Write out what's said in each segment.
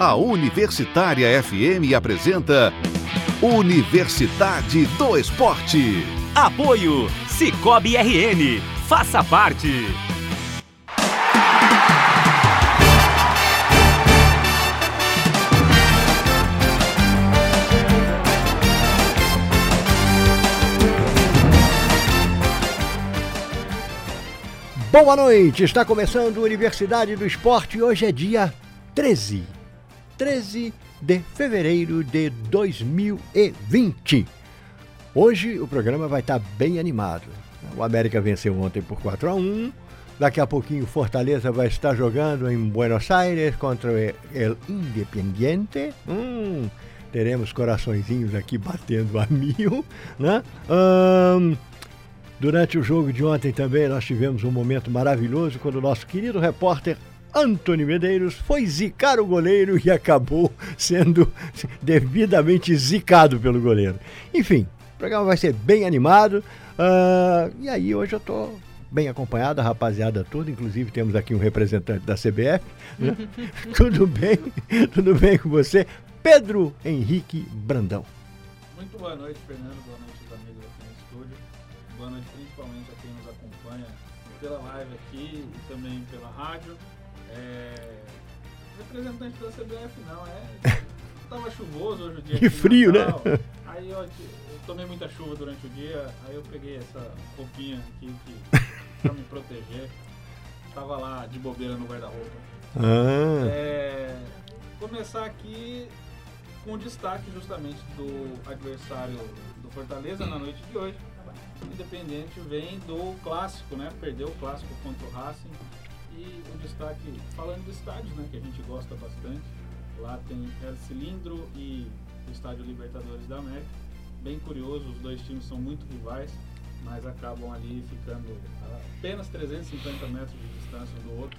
A Universitária FM apresenta Universidade do Esporte. Apoio Cicobi RN. Faça parte. Boa noite, está começando a Universidade do Esporte. Hoje é dia 13, 13 de fevereiro de 2020. Hoje o programa vai estar bem animado. O América venceu ontem por 4 a 1. Daqui a pouquinho Fortaleza vai estar jogando em Buenos Aires contra o Independiente. Hum, teremos coraçõezinhos aqui batendo a mil, né? Hum, Durante o jogo de ontem também nós tivemos um momento maravilhoso quando o nosso querido repórter Antônio Medeiros foi zicar o goleiro e acabou sendo devidamente zicado pelo goleiro. Enfim, o programa vai ser bem animado. Uh, e aí hoje eu tô bem acompanhado, a rapaziada toda, inclusive temos aqui um representante da CBF. Né? tudo bem? Tudo bem com você? Pedro Henrique Brandão. Muito boa noite, Fernando. Boa noite, os amigos aqui no estúdio. Boa noite principalmente a quem nos acompanha pela live aqui e também pela rádio. É... Representante da CBF não, é. Tava chuvoso hoje o dia. E frio, né? Aí eu, eu, tomei muita chuva durante o dia, aí eu peguei essa roupinha aqui que, pra me proteger. Tava lá de bobeira no guarda-roupa. Ah. É, começar aqui com o destaque justamente do adversário do Fortaleza na noite de hoje. O Independente vem do clássico, né? Perdeu o clássico contra o Racing. E o destaque, falando de estádios, né? Que a gente gosta bastante. Lá tem El Cilindro e o Estádio Libertadores da América. Bem curioso, os dois times são muito rivais, mas acabam ali ficando a apenas 350 metros de distância um do outro.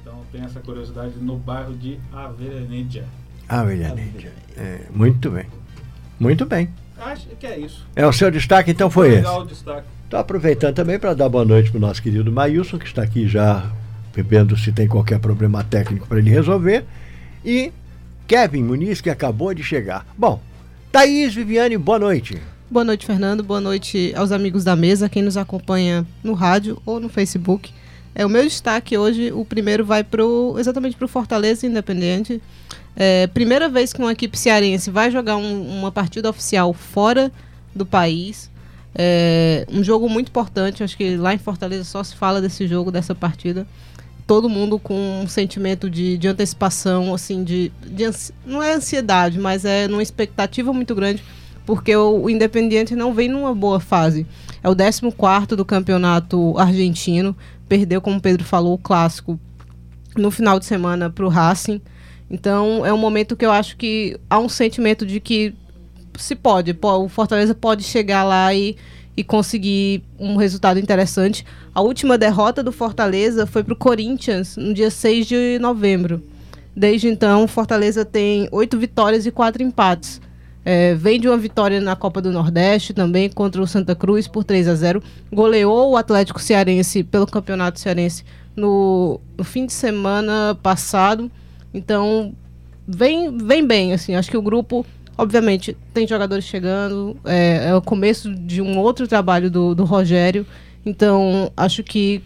Então tem essa curiosidade no bairro de Avellaneda. Avellaneda. É, muito bem. Muito bem. Acho que é isso. É o seu destaque, então foi esse. Legal o destaque. Estou aproveitando também para dar boa noite para o nosso querido Maílson, que está aqui já bebendo se tem qualquer problema técnico para ele resolver. E Kevin Muniz, que acabou de chegar. Bom, Thaís Viviane, boa noite. Boa noite, Fernando. Boa noite aos amigos da mesa, quem nos acompanha no rádio ou no Facebook. É o meu destaque hoje. O primeiro vai pro, exatamente para o Fortaleza Independente. É, primeira vez que uma equipe cearense vai jogar um, uma partida oficial fora do país. É, um jogo muito importante. Acho que lá em Fortaleza só se fala desse jogo, dessa partida. Todo mundo com um sentimento de, de antecipação, assim, de, de não é ansiedade, mas é numa expectativa muito grande, porque o, o Independiente não vem numa boa fase. É o 14 do campeonato argentino. Perdeu, como o Pedro falou, o clássico no final de semana para o Racing. Então é um momento que eu acho que há um sentimento de que se pode, o Fortaleza pode chegar lá e, e conseguir um resultado interessante. A última derrota do Fortaleza foi para o Corinthians no dia 6 de novembro. Desde então, o Fortaleza tem oito vitórias e quatro empates. É, vem de uma vitória na Copa do Nordeste também contra o Santa Cruz por 3 a 0 Goleou o Atlético Cearense pelo Campeonato Cearense no, no fim de semana passado. Então, vem, vem bem, assim. Acho que o grupo, obviamente, tem jogadores chegando. É, é o começo de um outro trabalho do, do Rogério. Então, acho que,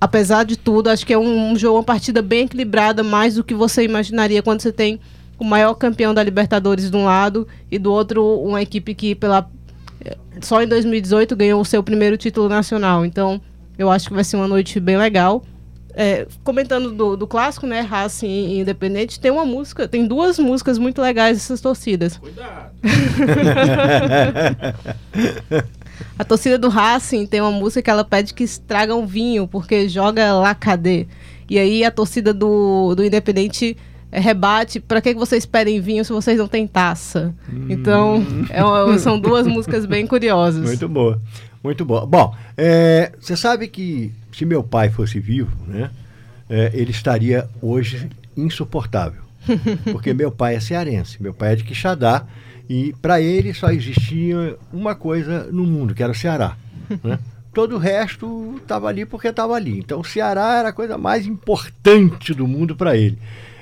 apesar de tudo, acho que é um, um jogo, uma partida bem equilibrada, mais do que você imaginaria quando você tem o maior campeão da Libertadores de um lado e do outro uma equipe que pela só em 2018 ganhou o seu primeiro título nacional. Então, eu acho que vai ser uma noite bem legal. É, comentando do, do, clássico, né, Racing e Independente, tem uma música, tem duas músicas muito legais dessas torcidas. Cuidado! A torcida do Racing tem uma música que ela pede que estragam vinho, porque joga lá cadê. E aí a torcida do, do Independente é, rebate, para que, vocês pedem vinho se vocês não têm taça? Hum. Então, é uma, são duas músicas bem curiosas. Muito boa, muito boa. Bom, é, você sabe que se meu pai fosse vivo, né, é, ele estaria hoje insuportável. Porque meu pai é cearense, meu pai é de Quixadá, e para ele só existia uma coisa no mundo, que era o Ceará. Né? Todo o resto estava ali porque estava ali. Então o Ceará era a coisa mais importante do mundo para ele.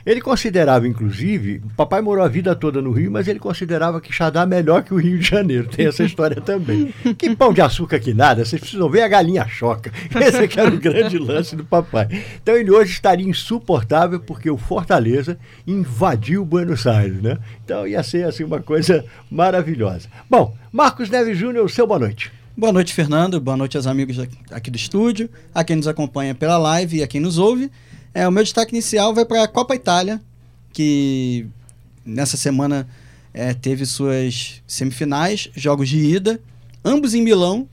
Ele considerava, inclusive, o papai morou a vida toda no Rio, mas ele considerava que Xadá melhor que o Rio de Janeiro. Tem essa história também. Que pão de açúcar que nada, vocês precisam ver a galinha choca. Esse aqui era o grande lance do papai. Então ele hoje estaria insuportável porque o Fortaleza invadiu Buenos Aires, né? Então ia ser assim uma coisa maravilhosa. Bom, Marcos Neves Júnior, o seu boa noite. Boa noite, Fernando. Boa noite aos amigos aqui do estúdio, a quem nos acompanha pela live e a quem nos ouve. É, o meu destaque inicial vai para a Copa Itália, que nessa semana é, teve suas semifinais, jogos de ida, ambos em Milão,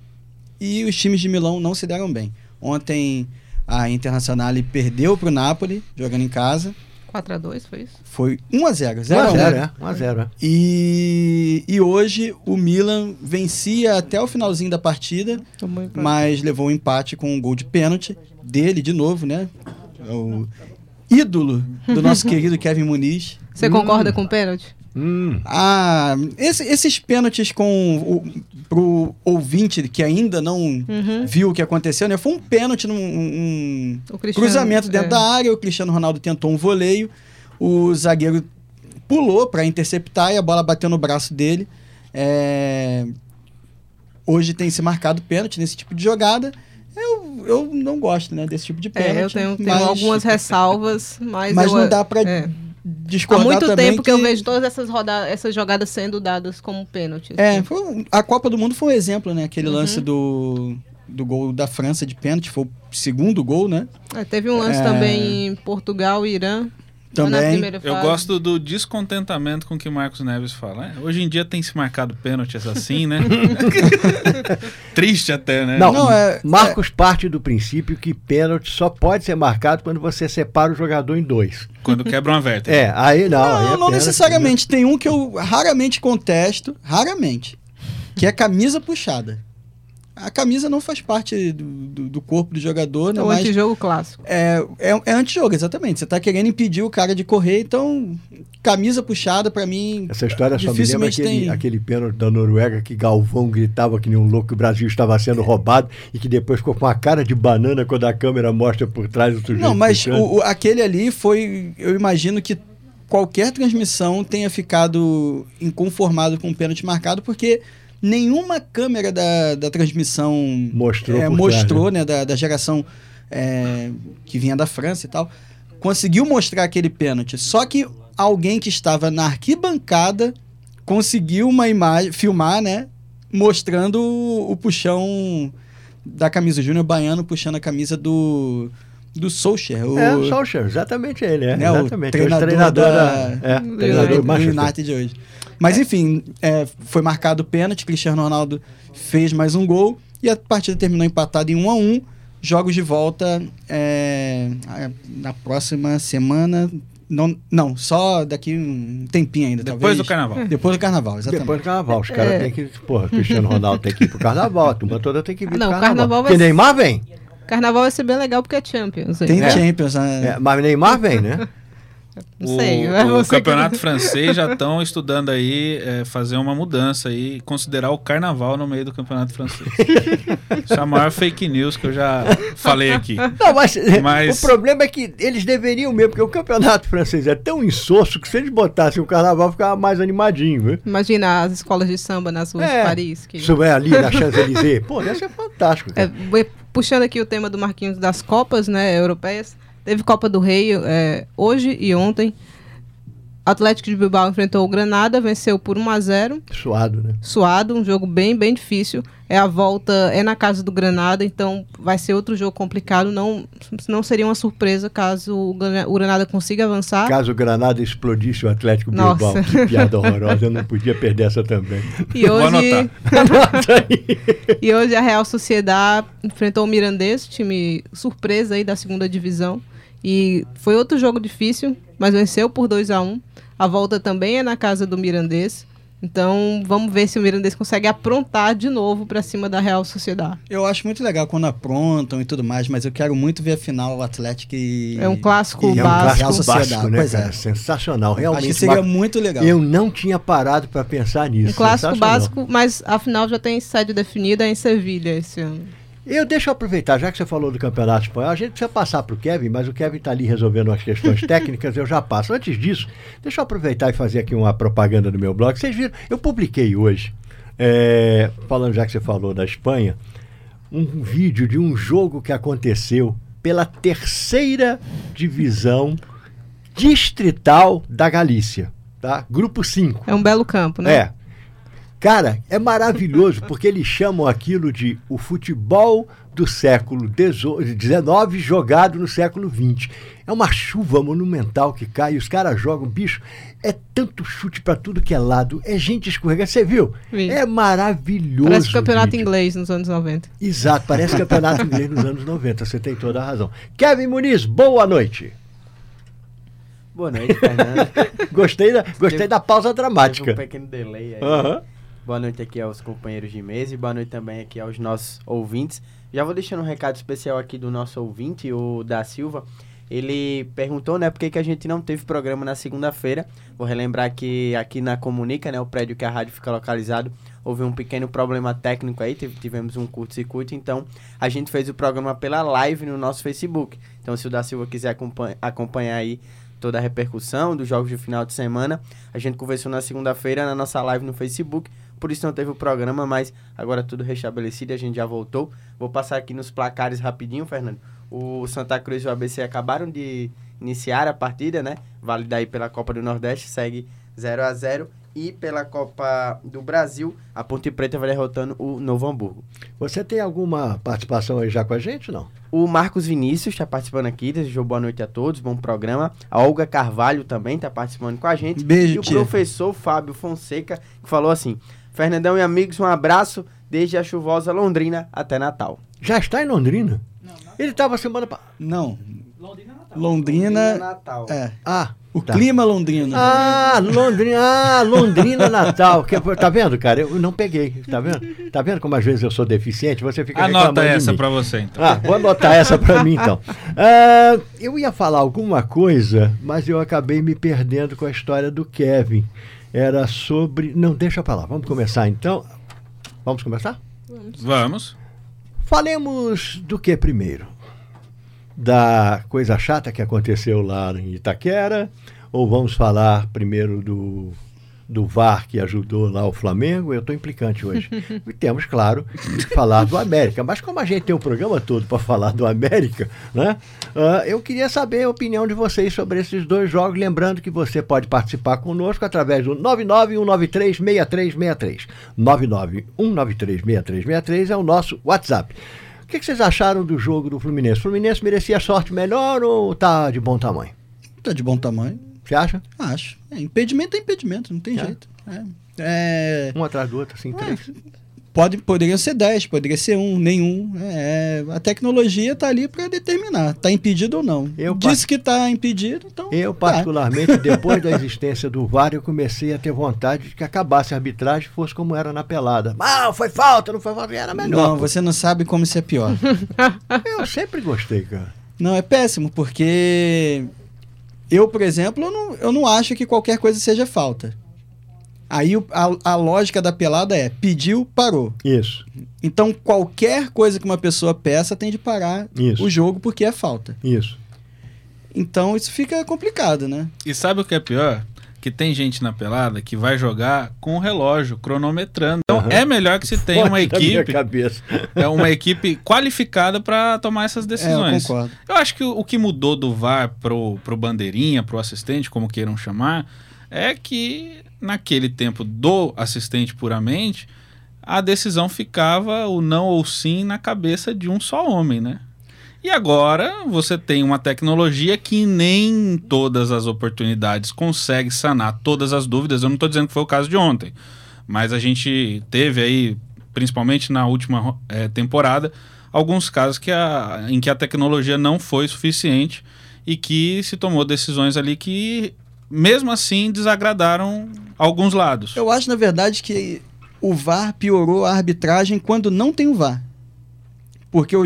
e os times de Milão não se deram bem. Ontem a Internacional perdeu para o Napoli, jogando em casa. 4x2, foi isso? Foi 1x0. 0x0, é. 1x0, é. E, e hoje o Milan vencia até o finalzinho da partida, mas levou um empate com um gol de pênalti dele de novo, né? O ídolo do nosso querido Kevin Muniz. Você concorda com o pênalti? Hum. Ah, esse- esses pênaltis com o, pro ouvinte que ainda não Uhum. viu o que aconteceu, né? Foi um pênalti num um cruzamento dentro é. da área, o Cristiano Ronaldo tentou um voleio, o zagueiro pulou para interceptar e a bola bateu no braço dele. É, Hoje tem se marcado pênalti nesse tipo de jogada. Eu, não gosto né, desse tipo de pênalti. É, eu tenho, tenho mas- algumas ressalvas, mas. Mas eu- não dá para é. Há discordar muito também tempo que... eu vejo todas essas, rodadas, essas jogadas sendo dadas como pênalti. É, assim. foi a Copa do Mundo foi um exemplo, né? Aquele Uhum. lance do, do gol da França de pênalti, foi o segundo gol, né? É, teve um lance É. também em Portugal e Irã. Também. Eu gosto do descontentamento com que Marcos Neves fala. É, hoje em dia tem se marcado pênaltis assim, né? Triste até, né? Não, Não, é- Marcos parte do princípio que pênalti só pode ser marcado quando você separa o jogador em dois. Quando quebra uma vértebra. É, aí não. aí Não, é não pênalti, necessariamente. Tem um que eu raramente contesto, raramente, que é camisa puxada. A camisa não faz parte do, do- do corpo do jogador, né? É o Mas antijogo clássico. é, é, é antijogo, exatamente. Você tá querendo impedir o cara de correr, então camisa puxada, pra mim, Essa história só me lembra aquele, tem. aquele pênalti da Noruega que Galvão gritava que nem um louco que o Brasil estava sendo roubado e que depois ficou com a cara de banana quando a câmera mostra por trás do sujeito. Não, mas o, o- aquele ali foi. Eu imagino que qualquer transmissão tenha ficado inconformado com o pênalti marcado, porque nenhuma câmera da, da transmissão Mostrou é, mostrou, trás, né, da, da geração é, que vinha da França e tal, conseguiu mostrar aquele pênalti. Só que alguém que estava na arquibancada conseguiu uma imagem, filmar, né, mostrando o, o puxão da camisa o Júnior Baiano puxando a camisa do do Solskjaer, o, É, o Solskjaer, exatamente ele, é. né, o exatamente. treinador, o treinador da, da, é, do treinador do. United de hoje. Mas enfim, é, foi marcado o pênalti, Cristiano Ronaldo fez mais um gol e a partida terminou empatada em 1 a 1 Jogos de volta é, na próxima semana. Não, não, só daqui um tempinho ainda. Depois talvez. do carnaval. Depois do carnaval, exatamente. Depois do carnaval, os caras É. têm que. Porra, Cristiano Ronaldo tem que ir pro carnaval, a turma toda tem que vir não, pro o carnaval. carnaval vai Porque Neymar vem. Carnaval vai ser bem legal porque é Champions. hein? Tem É. Champions, né? É, mas Neymar vem, né? Não sei. é O, o você que- campeonato francês já estão estudando aí é, fazer uma mudança aí, considerar o carnaval no meio do campeonato francês. Isso é a maior fake news que eu já falei aqui. Não, mas, Mas- o problema é que eles deveriam mesmo, porque o campeonato francês é tão insosso que se eles botassem o carnaval ficava mais animadinho, viu? Imagina as escolas de samba nas ruas É. de Paris. Que... Isso é ali na Champs-Élysées. Pô, ia ser fantástico. É, puxando aqui o tema do Marquinhos das Copas né, europeias. Teve Copa do Rei é, hoje e ontem. Atlético de Bilbao enfrentou o Granada, venceu por 1 a 0 Suado, né? suado, um jogo bem, bem difícil. É a volta, é na casa do Granada, então vai ser outro jogo complicado. Não, não seria uma surpresa caso o Grana- o Granada consiga avançar. Caso o Granada explodisse o Atlético. Nossa. Bilbao. Que piada horrorosa. Eu não podia perder essa também. E Vou hoje, e hoje a Real Sociedade enfrentou o Mirandês, time surpresa aí da segunda divisão. E foi outro jogo difícil, mas venceu por 2 a 1 A volta também é na casa do Mirandês. Então vamos ver se o Mirandês consegue aprontar de novo para cima da Real Sociedade. Eu acho muito legal quando aprontam e tudo mais, mas eu quero muito ver a final o Atlético e. É um clássico e É um básico. Real clássico Sociedade. básico, né, Pois cara? é. Sensacional. Acho Realmente. que seria muito legal. Eu não tinha parado para pensar nisso. Um clássico Sensacional. básico, mas a final já tem sede definida em Sevilha esse ano. Eu deixa eu aproveitar, já que você falou do Campeonato Espanhol, a gente precisa passar para o Kevin, mas o Kevin está ali resolvendo as questões técnicas, eu já passo. Antes disso, deixa eu aproveitar e fazer aqui uma propaganda do meu blog. Vocês viram, eu publiquei hoje, é, falando já que você falou da Espanha, um vídeo de um jogo que aconteceu pela terceira divisão distrital da Galícia, tá? Grupo 5. É um belo campo, né? É. Cara, é maravilhoso porque eles chamam aquilo de o futebol do século XIX jogado no século XX. É uma chuva monumental que cai e os caras jogam, bicho. É tanto chute para tudo que é lado, é gente escorregando. Você viu? Vi. É maravilhoso. Parece o campeonato vídeo. inglês nos anos 90. Exato, parece campeonato inglês nos anos 90. Você tem toda a razão. Kevin Muniz, boa noite. Boa noite, Fernando. Gostei da, gostei Teve- da pausa Teve dramática. um pequeno delay aí. Aham. Boa noite aqui aos companheiros de mesa e boa noite também aqui aos nossos ouvintes. Já vou deixando um recado especial aqui do nosso ouvinte, o da Silva. Ele perguntou, né, por que, que a gente não teve programa na segunda-feira. Vou relembrar que aqui na Comunica, né, o prédio que a rádio fica localizado, houve um pequeno problema técnico aí, tive- tivemos um curto-circuito, então a gente fez o programa pela live no nosso Facebook. Então se o da Silva quiser acompanha- acompanhar aí toda a repercussão dos jogos de final de semana, a gente conversou na segunda-feira na nossa live no Facebook, por isso não teve o programa, mas agora tudo restabelecido, a gente já voltou. Vou passar aqui nos placares rapidinho, Fernando. O Santa Cruz e o ABC acabaram de iniciar a partida, né? Válida aí pela Copa do Nordeste, segue 0 a 0 e pela Copa do Brasil, a Ponte Preta vai derrotando o Novo Hamburgo. Você tem alguma participação aí já com a gente, não? O Marcos Vinícius está participando aqui, desejou boa noite a todos, bom programa. A Olga Carvalho também está participando com a gente. Beijo, E o tia. professor Fábio Fonseca, que falou assim: Fernandão e amigos, um abraço desde a chuvosa Londrina até Natal. Já está em Londrina? Ele estava semana passada. Não, Londrina Natal. Londrina. Natal. É. Ah, O tá. clima londrino. Ah, Londrina, ah, Londrina Natal. Que, tá vendo, cara? Eu não peguei, tá vendo? Tá vendo como às vezes eu sou deficiente? Você fica Anota essa pra você, então. Ah, vou anotar essa pra mim então. Ah, eu ia falar alguma coisa, mas eu acabei me perdendo com a história do Kevin. Era sobre. Não, deixa pra lá. Vamos começar então. Vamos começar? Vamos. Falemos do que primeiro? Da coisa chata que aconteceu lá em Itaquera? Ou vamos falar primeiro do, do VAR que ajudou lá o Flamengo? Eu estou implicante hoje. e temos, claro, que falar do América. Mas como a gente tem o programa todo para falar do América, né? ah, eu queria saber a opinião de vocês sobre esses dois jogos. Lembrando que você pode participar conosco através do 991936363. 991936363 é o nosso WhatsApp. O que, que vocês acharam do jogo do Fluminense? O Fluminense merecia sorte melhor ou tá de bom tamanho? Tá de bom tamanho. Você acha? Acho. É, impedimento é impedimento, não tem É. jeito. É. É, Um atrás do outro, assim, três. pode, poderia ser 10, poderia ser um, nenhum. É, a tecnologia tá ali para determinar, tá impedido ou não. Eu Disse que tá impedido, então. Eu, tá. particularmente, depois da existência do VAR, eu comecei a ter vontade de que acabasse a arbitragem fosse como era na pelada. Ah, foi falta, não foi falta, era melhor. Não, você não sabe como isso é pior. Eu sempre gostei, cara. não, é péssimo, porque eu, por exemplo, eu não, eu não acho que qualquer coisa seja falta. Aí a, a lógica da pelada é pediu, parou. Isso, Então qualquer coisa que uma pessoa peça tem de parar Isso. o jogo porque é falta. isso. Então isso fica complicado, né? E sabe o que é pior? Que tem gente na pelada que vai jogar com o relógio, cronometrando. Então Aham. é melhor que se tenha uma equipe, cabeça. é uma equipe qualificada para tomar essas É, eu decisões. concordo. Eu acho que o, o que mudou do VAR pro, pro bandeirinha, pro assistente, como queiram chamar, é que naquele tempo do assistente puramente, a decisão ficava o não ou sim na cabeça de um só homem, né? E agora você tem uma tecnologia que nem em todas as oportunidades consegue sanar todas as dúvidas. Eu não estou dizendo que foi o caso de ontem, mas a gente teve aí, principalmente na última eh, temporada, alguns casos que a, em que a tecnologia não foi suficiente e que se tomou decisões ali que, mesmo assim, desagradaram alguns lados. Eu acho, na verdade, que o VAR piorou a arbitragem quando não tem o VAR. Porque o, o-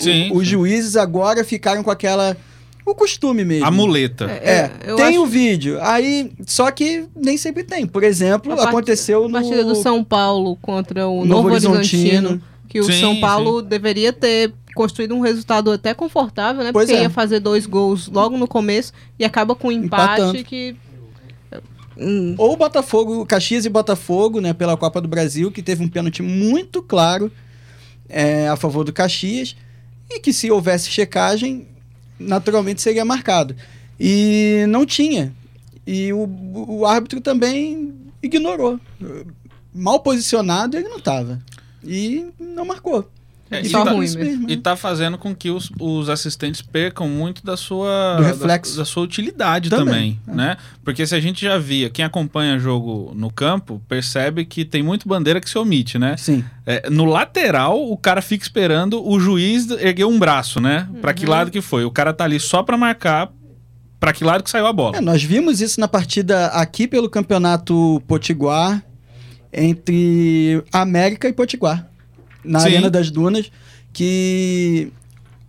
Sim, o- os sim. juízes agora ficaram com aquela. O costume mesmo. A muleta. É, eu tem acho- o vídeo. Aí, só que nem sempre tem. Por exemplo, A part- aconteceu A no. partida do São Paulo contra o Novo Novo, Horizontino. Horizontino, que o Sim, São Paulo deveria ter construído um resultado até confortável, né? Pois porque é. ia fazer dois gols logo no começo e acaba com um empate Empatando. que. Hum, Ou o Botafogo, Caxias e Botafogo, né, pela Copa do Brasil, que teve um pênalti muito claro é, a favor do Caxias, e que se houvesse checagem, naturalmente seria marcado. E não tinha. E o, o árbitro também ignorou. Mal posicionado, ele não estava. E não marcou. É, só tá, ruim mesmo. e tá fazendo com que os, os assistentes percam muito da sua Do reflexo. Da, da sua utilidade Também, também, né? Porque se a gente já via, quem acompanha jogo no campo, percebe que tem muito bandeira que se omite, né? Sim. É, no lateral, o cara fica esperando o juiz erguer um braço, né? Pra que lado que foi? O cara tá ali só pra marcar pra que lado que saiu a bola. É, nós vimos isso na partida aqui pelo Campeonato Potiguar, entre América e Potiguar, na Sim. Arena das Dunas, que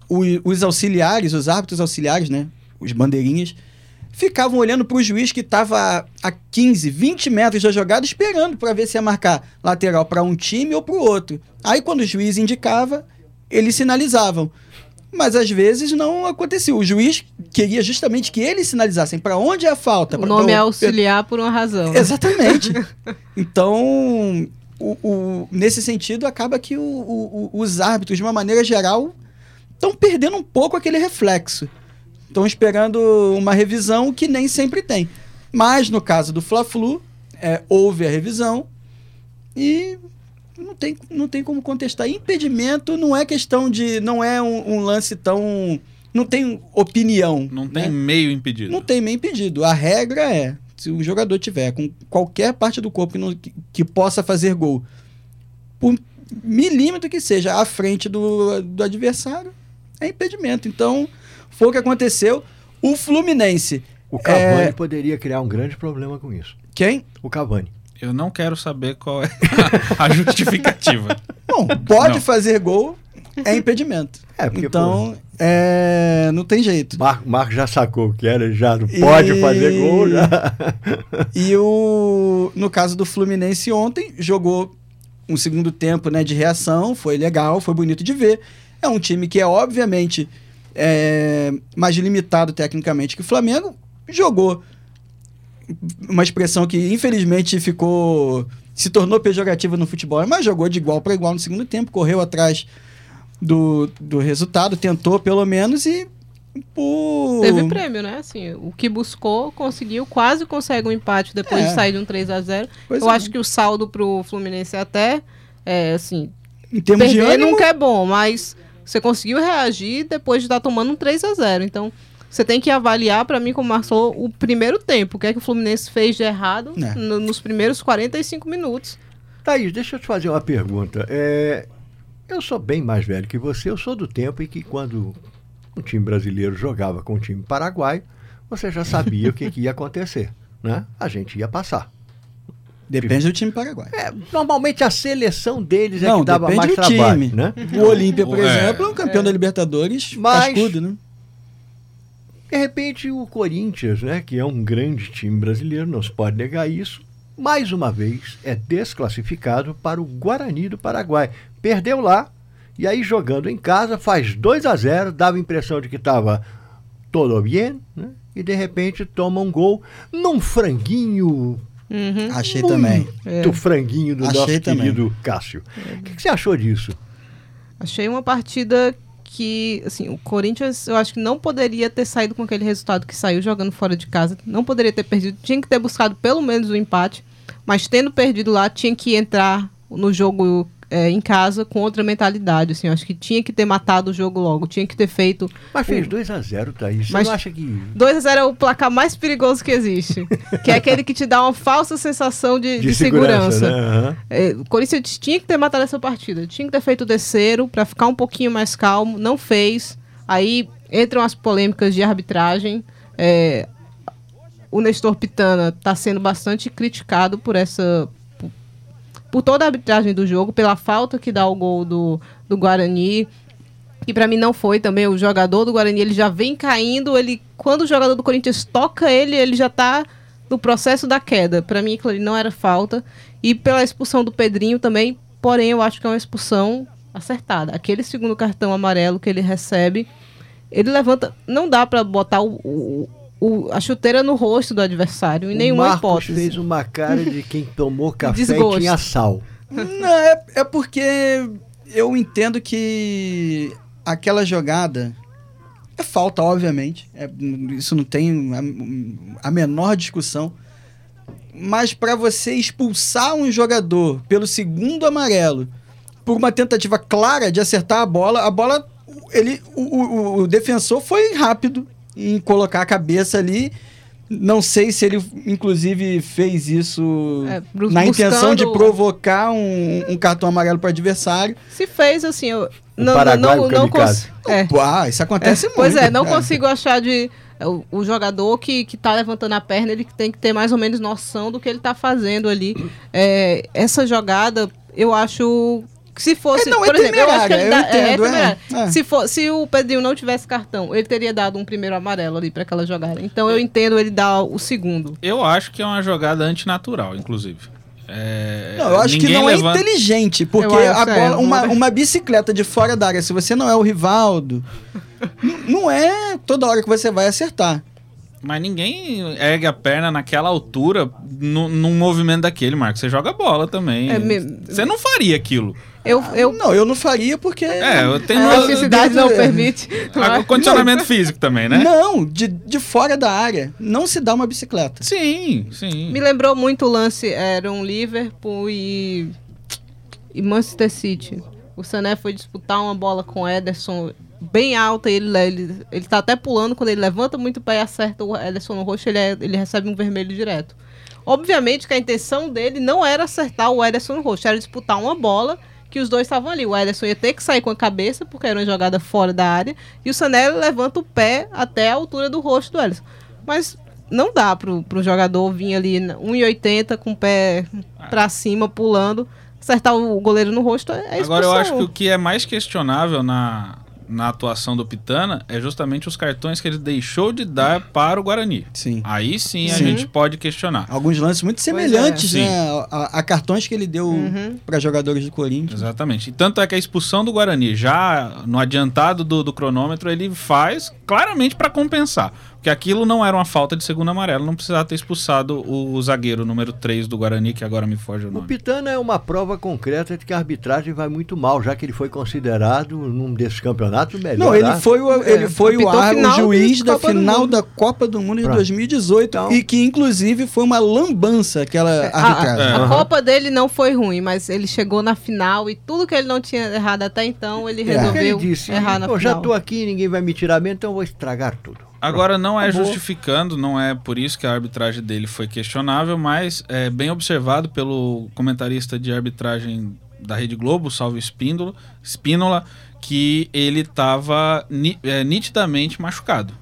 o- os auxiliares, os árbitros auxiliares, né, os bandeirinhas, ficavam olhando para o juiz que estava a 15, 20 metros da jogada, esperando para ver se ia marcar lateral para um time ou para o outro. Aí, quando o juiz indicava, eles sinalizavam. Mas às vezes não acontecia. O juiz queria justamente que eles sinalizassem para onde é a falta. o pra- nome pra- é auxiliar por uma razão. né? Exatamente. então, o- o- nesse sentido, acaba que o- os árbitros, de uma maneira geral, estão perdendo um pouco aquele reflexo. Estão esperando uma revisão que nem sempre tem. Mas no caso do Fla-Flu, é, houve a revisão e não tem, não tem como contestar. Impedimento não é questão de. não é um, um lance tão. não tem opinião. Não tem né? meio impedido. Não tem meio impedido. A regra é, se o jogador tiver com qualquer parte do corpo que, não- que- que possa fazer gol, por milímetro que seja à frente do, do adversário, é impedimento. Então, foi o que aconteceu. O Fluminense. O Cavani É. poderia criar um grande problema com isso. Quem? O Cavani. Eu não quero saber qual é a justificativa. Bom, pode Não. fazer gol, é impedimento. É, porque, então, é, não tem jeito. Marco, Marco já sacou o que era, já não pode E- fazer gol, já. E o, no caso do Fluminense ontem, jogou um segundo tempo né, de reação, foi legal, foi bonito de ver. É um time que é, obviamente, é, mais limitado tecnicamente que o Flamengo. Jogou uma expressão que, infelizmente, ficou. se tornou pejorativa no futebol, mas jogou de igual para igual no segundo tempo, correu atrás do, do resultado, tentou pelo menos e. Por... Teve prêmio, né? Assim, o que buscou, conseguiu, quase consegue um empate depois É. de sair de um 3 a 0 Pois Eu é. acho que o saldo pro Fluminense até, é, assim, Em termos de perder ânimo, nunca é bom, mas você conseguiu reagir depois de estar tomando um 3 a 0 Então, você tem que avaliar, para mim, como marcou o primeiro tempo. O que é que o Fluminense fez de errado É. no- nos primeiros 45 minutos. Thaís, deixa eu te fazer uma pergunta. É, eu sou bem mais velho que você, eu sou do tempo em que quando um time brasileiro jogava com um time paraguaio, você já sabia o que, que ia acontecer. Né? A gente ia passar. depende do time paraguaio. É, normalmente a seleção deles é Não, que dava depende mais do trabalho. time. Né? O Olímpia, por É. exemplo, é um campeão da Libertadores Mas- cascudo, né? De repente, o Corinthians, né, que é um grande time brasileiro, não se pode negar isso, mais uma vez é desclassificado para o Guarani do Paraguai. Perdeu lá, e aí jogando em casa, faz 2 a 0 dava a impressão de que estava todo bem, né? e de repente toma um gol num franguinho. Uhum. Achei muito também. É. franguinho do Achei nosso também. querido Cássio. O que, que você achou disso? Achei uma partida que, assim, o Corinthians, eu acho que não poderia ter saído com aquele resultado que saiu jogando fora de casa. Não poderia ter perdido. Tinha que ter buscado pelo menos o empate. Mas tendo perdido lá, tinha que entrar no jogo é, em casa com outra mentalidade. Assim, acho que tinha que ter matado o jogo logo. Tinha que ter feito. Mas fez 2 a 0 Thaís. Você Mas- não acha que. 2 a 0 é o placar mais perigoso que existe. que é aquele que te dá uma falsa sensação de, de segurança. né? Aham. É, o Corinthians tinha que ter matado essa partida. Tinha que ter feito o terceiro para ficar um pouquinho mais calmo. Não fez. Aí entram as polêmicas de arbitragem. É, o Nestor Pitana está sendo bastante criticado por essa. Por, toda a arbitragem do jogo, pela falta que dá o gol do, do Guarani. Que para mim não foi também. O jogador do Guarani ele já vem caindo. Ele, quando o jogador do Corinthians toca ele, ele já tá no processo da queda. Para mim, ali não era falta. E pela expulsão do Pedrinho também. Porém, eu acho que é uma expulsão acertada. Aquele segundo cartão amarelo que ele recebe, ele levanta. Não dá para botar o, o- o- a chuteira no rosto do adversário, em o nenhuma Marcos hipótese. fez uma cara de quem tomou café e Desgosto. tinha sal. Não, é, é porque eu entendo que aquela jogada é falta, obviamente. É, isso não tem a, a menor discussão. Mas para você expulsar um jogador pelo segundo amarelo por uma tentativa clara de acertar a bola, a bola, ele, o, o- o defensor foi rápido em colocar a cabeça ali. Não sei se ele, inclusive, fez isso É, na intenção de provocar um, um cartão amarelo para o adversário. Se fez assim, eu O não, Paraguai, não, não kamikaze. cons- é. Ah, isso acontece É, muito. Pois é, não É. consigo achar de. é, O, o jogador que, que tá levantando a perna, ele tem que ter mais ou menos noção do que ele tá fazendo ali. É, essa jogada, eu acho. Se fosse, É, não, é por exemplo, eu acho que ele dá, eu é, entendo, é, é. Se, for, se o Pedrinho não tivesse cartão, ele teria dado um primeiro amarelo ali para aquela jogada. Então eu entendo ele dar o segundo. Eu acho que é uma jogada antinatural, inclusive. É, Não, eu acho que ninguém não é levanta- inteligente, porque a bola, é, uma, uma- bicicleta de fora da área, se você não é o Rivaldo, não é toda hora que você vai acertar. Mas ninguém ergue a perna naquela altura nu- num movimento daquele, Marcos. Você joga bola também. É me- Você não faria aquilo. Eu, eu, Não, eu não faria porque. É, eu tenho a uma- necessidade não permite. Ah, o condicionamento físico também, né? Não, de, de fora da área. Não se dá uma bicicleta. Sim, sim. Me lembrou muito o lance, era um Liverpool e, e Manchester City. O Sané foi disputar uma bola com o Ederson bem alta, e ele, ele, ele tá até pulando, quando ele levanta muito o pé e acerta o Ederson no rosto, ele, é- ele recebe um vermelho direto. Obviamente que a intenção dele não era acertar o Ederson no rosto, era disputar uma bola que os dois estavam ali. O Ederson ia ter que sair com a cabeça, porque era uma jogada fora da área, e o Sané levanta o pé até a altura do rosto do Ederson. Mas não dá pro, pro jogador vir ali na 1,80 com o pé pra cima, pulando, acertar o goleiro no rosto, é. Agora eu acho que o que é mais questionável na, na atuação do Pitana é justamente os cartões que ele deixou de dar para o Guarani. Sim. Aí sim, a Sim. gente pode questionar. Alguns lances muito é. semelhantes, Sim. né? A, a cartões que ele deu Uhum. para jogadores do Corinthians. Exatamente. E tanto é que a expulsão do Guarani, já no adiantado do, do cronômetro, ele faz claramente para compensar. Porque aquilo não era uma falta de segundo amarelo, não precisava ter expulsado o, zagueiro número 3 do Guarani, que agora me foge o O nome. Pitana é uma prova concreta de que a arbitragem vai muito mal, já que ele foi considerado num desses campeonatos melhor. Não, ele foi o, ele foi o, ar- o juiz da Copa final da Copa do Mundo de Pronto. 2018 Então- e que inclusive foi uma lambança aquela A, arbitragem. a Aham. Copa dele não foi ruim, mas ele chegou na final e tudo que ele não tinha errado até então, ele É. Porque resolveu ele disse, errar na eu já final. tô aqui, ninguém vai me tirar mesmo, então eu vou estragar tudo. Agora não é Acabou. justificando, não é por isso que a arbitragem dele foi questionável, mas é bem observado pelo comentarista de arbitragem da Rede Globo, Salvo Espíndola, Espínola, que ele estava nitidamente machucado.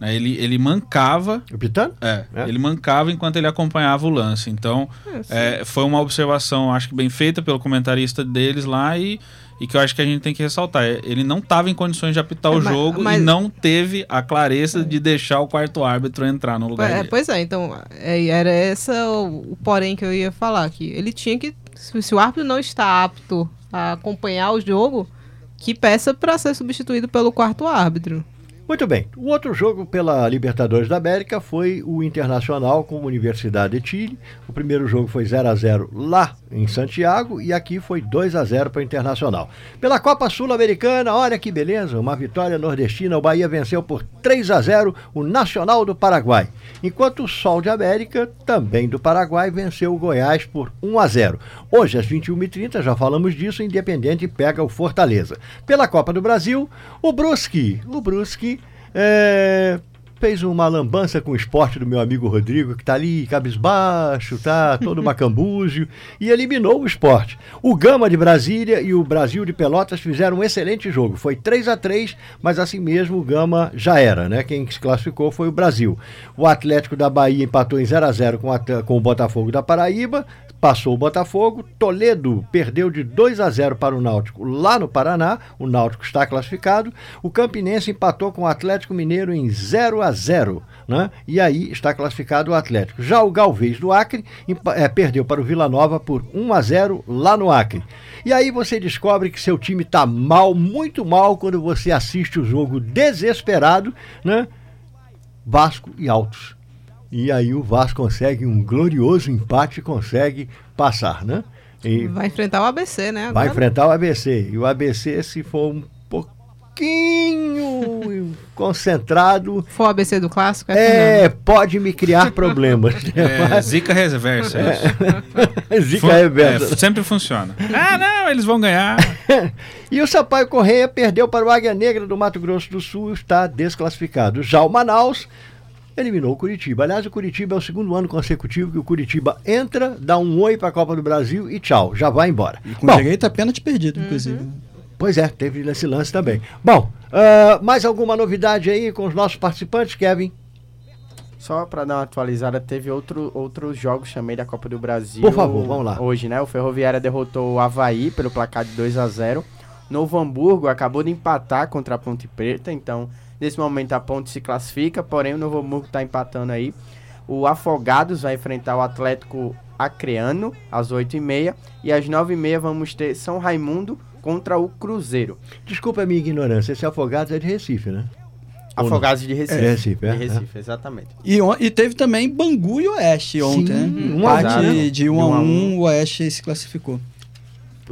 Né, Ele, ele mancava, O Pitana? é, É? ele mancava enquanto ele acompanhava o lance. Então, é, foi uma observação, acho que bem feita pelo comentarista deles lá e, e que eu acho que a gente tem que ressaltar. É, Ele não estava em condições de apitar É, o jogo mas- e não teve a clareza de deixar o quarto árbitro entrar no lugar É, dele. pois é, então é, era essa o, o porém que eu ia falar que ele tinha que se, se o árbitro não está apto a acompanhar o jogo, que peça para ser substituído pelo quarto árbitro. Muito bem. O outro jogo pela Libertadores da América foi o Internacional com a Universidade de Chile. O primeiro jogo foi 0 a 0 lá em Santiago e aqui foi 2 a 0 para o Internacional. Pela Copa Sul-Americana, olha que beleza, uma vitória nordestina. O Bahia venceu por 3 a 0 o Nacional do Paraguai. Enquanto o Sol de América, também do Paraguai, venceu o Goiás por 1 a 0. Hoje às 21h30, já falamos disso, o Independente pega o Fortaleza. Pela Copa do Brasil, o Brusque, o Brusque é, fez uma lambança com o esporte do meu amigo Rodrigo, que tá ali cabisbaixo, tá todo macambúzio, e eliminou o esporte. O Gama de Brasília e o Brasil de Pelotas fizeram um excelente jogo. Foi 3 a 3 mas assim mesmo o Gama já era, né? Quem se classificou foi o Brasil. O Atlético da Bahia empatou em 0 a 0 com, o Botafogo da Paraíba. Passou o Botafogo. Toledo perdeu de 2 a 0 para o Náutico lá no Paraná. O Náutico está classificado. O Campinense empatou com o Atlético Mineiro em 0 a 0 né? E aí está classificado o Atlético. Já o Galvez do Acre é, perdeu para o Vila Nova por 1 a 0 lá no Acre. E aí você descobre que seu time está mal, muito mal, quando você assiste o jogo desesperado, né? Vasco e Altos. E aí o Vasco consegue um glorioso empate e consegue passar, né? E Vai enfrentar o ABC, né? vai Agora. enfrentar o ABC. E o ABC, se for um pouquinho concentrado, For o ABC do clássico, é, é, Fernando. pode me criar problemas. É, zica reversa. é isso. Zica Fun- reversa. é, sempre funciona. Ah, não, eles vão ganhar. E o Sampaio Correia perdeu para o Águia Negra do Mato Grosso do Sul, está desclassificado. Já o Manaus eliminou o Curitiba. Aliás, o Curitiba é o segundo ano consecutivo que o Curitiba entra, dá um oi para a Copa do Brasil e tchau, já vai embora. E com Bom, direito a pênalti perdido, inclusive. Pois é, teve esse lance também. Bom, ah, mais alguma novidade aí com os nossos participantes, Kevin? Só pra dar uma atualizada, teve outro, outros jogos também da Copa do Brasil. Por favor, vamos lá. Hoje, né? O Ferroviária derrotou o Havaí pelo placar de 2 a 0 Novo Hamburgo acabou de empatar contra a Ponte Preta, então nesse momento a Ponte se classifica, porém o Novo Hamburgo tá empatando aí. O Afogados vai enfrentar o Atlético Acreano às 8h30 e às 9h30 vamos ter São Raimundo contra o Cruzeiro. Desculpa a minha ignorância, esse Afogados é de Recife, né? Afogados de Recife. É, Recife, é, de Recife, exatamente. E, e teve também Bangu e Oeste ontem, Sim, né? um a Empate um. de 1 De a um a 1 um. o Oeste se classificou.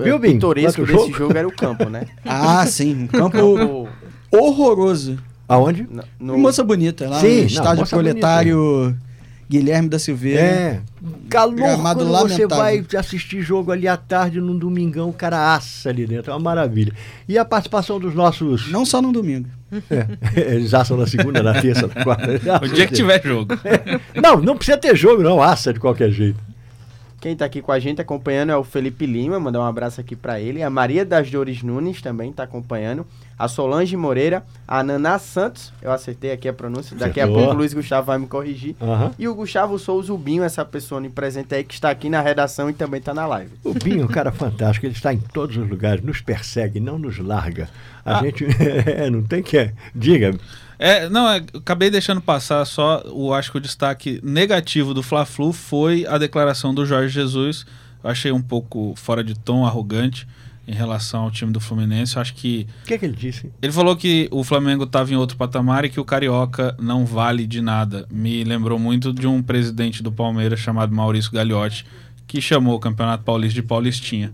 Viu, o Bim? pitoresco Quanto desse jogo? jogo era o campo, né? Ah, sim. Um campo Campo horroroso. Aonde? no, no- Moça Bonita, lá Sim, no estádio Moça proletário Guilherme da Silveira. É. Calor Gramado quando você lamentável. vai assistir jogo ali à tarde, num domingão, o cara assa ali dentro. É uma maravilha. E a participação dos nossos. Não só no domingo. É, eles assam na segunda, na terça, na quarta. Eles assam O dia que sempre. tiver jogo. Não, não precisa ter jogo, não. Assa de qualquer jeito. Quem tá aqui com a gente acompanhando é o Felipe Lima, mandar um abraço aqui pra ele. A Maria das Dores Nunes também tá acompanhando. A Solange Moreira, a Naná Santos, eu acertei aqui a pronúncia, daqui a pouco o Luiz Gustavo vai me corrigir. Aham. E o Gustavo Souza Ubinho, essa pessoa presente aí que está aqui na redação e também tá na live. O Binho é um cara fantástico, ele está em todos os lugares, nos persegue, não nos larga. A Ah. gente é, não tem que. Diga. É, não, é, acabei deixando passar só o acho que o destaque negativo do Fla-Flu foi a declaração do Jorge Jesus. Eu achei um pouco fora de tom, arrogante em relação ao time do Fluminense. Eu acho que O que, é que ele disse? ele falou que o Flamengo estava em outro patamar e que o carioca não vale de nada. Me lembrou muito de um presidente do Palmeiras chamado Maurício Gagliotti, que chamou o Campeonato Paulista de Paulistinha.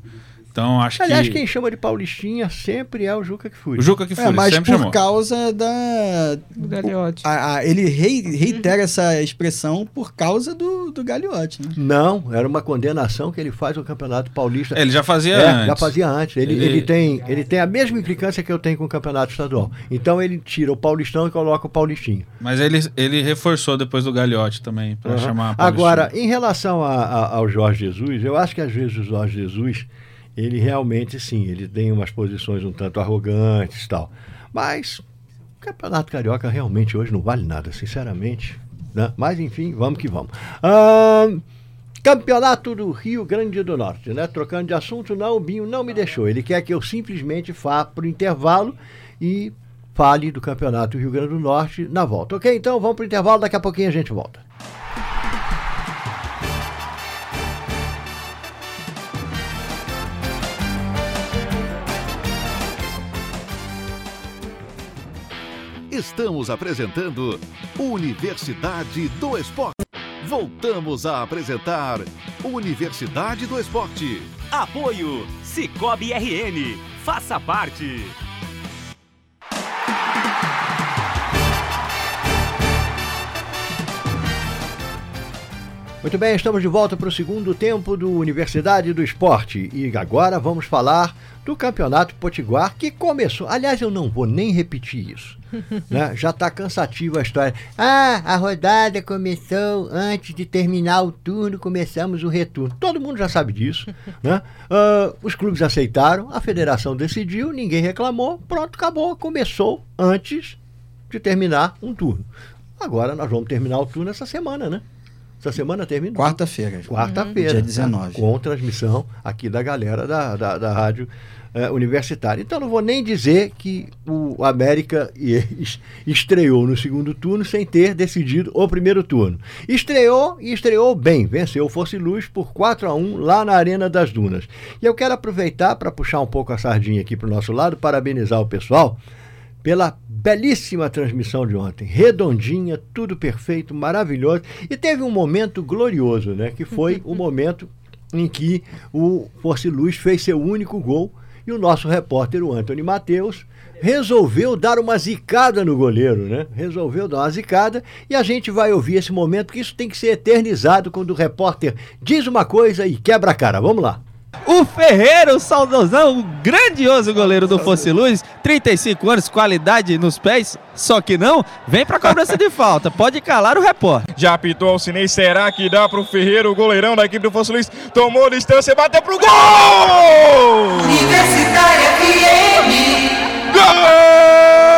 Então acho Aliás, que quem chama de Paulistinha sempre é o Juca que fui. o Juca que foi, É, mas sempre por chamou. causa da. O Gagliotti. a- a- ele rei- reitera essa expressão por causa do, do Gagliotti, né? Não, era uma condenação que ele faz ao Campeonato Paulista. É, ele já fazia É, antes. já fazia antes. Ele, Ele- ele... tem, ele tem a mesma implicância que eu tenho com o Campeonato Estadual. Então ele tira o Paulistão e coloca o Paulistinho. Mas ele, ele reforçou depois do Gagliotti também, para Aham. chamar a Agora, Paulistinha. em relação a- a- ao Jorge Jesus, eu acho que às vezes o Jorge Jesus, ele realmente sim, ele tem umas posições um tanto arrogantes tal. Mas o Campeonato Carioca realmente hoje não vale nada, sinceramente. Né? Mas enfim, vamos que vamos. Ahn, Campeonato do Rio Grande do Norte, né? Trocando de assunto, não, o Binho não me deixou. Ele quer que eu simplesmente vá para o intervalo e fale do Campeonato do Rio Grande do Norte na volta. Ok? Então vamos para o intervalo, daqui a pouquinho a gente volta. Estamos apresentando Universidade do Esporte. Voltamos a apresentar Universidade do Esporte. Apoio Cicobi RN. Faça parte. Muito bem, estamos de volta para o segundo tempo do Universidade do Esporte. E agora vamos falar do Campeonato Potiguar, que começou. Aliás, eu não vou nem repetir isso. né? Já está cansativa a história. Ah, a rodada começou antes de terminar o turno, começamos o retorno. Todo mundo já sabe disso. né? Ah, os clubes aceitaram, a federação decidiu, ninguém reclamou, pronto, acabou. Começou antes de terminar um turno. Agora nós vamos terminar o turno essa semana, né? Essa semana terminou. Quarta-feira. Quarta-feira. Dia 19. Com transmissão aqui da galera da, da, da rádio eh, universitária. Então não vou nem dizer que o América es- estreou no segundo turno sem ter decidido o primeiro turno. Estreou e estreou bem. Venceu o Fosse Luz por 4 a 1 lá na Arena das Dunas. E eu quero aproveitar para puxar um pouco a sardinha aqui para o nosso lado, parabenizar o pessoal pela belíssima transmissão de ontem. Redondinha, tudo perfeito, maravilhoso. E teve um momento glorioso, né? Que foi o momento em que o Force Luz fez seu único gol e o nosso repórter, o Anthony Matheus, resolveu dar uma zicada no goleiro, né? Resolveu dar uma zicada e a gente vai ouvir esse momento, porque isso tem que ser eternizado quando o repórter diz uma coisa e quebra a cara. Vamos lá. O Ferreira, o saudosão, o grandioso goleiro do Fosse Luz, 35 anos, qualidade nos pés, só que não, vem pra cobrança de falta, pode calar o repórter. Já apitou Alcinei, será que dá pro Ferreira, o goleirão da equipe do Fosso Luiz? Tomou distância, bateu pro gol! Universitária FM. Gol!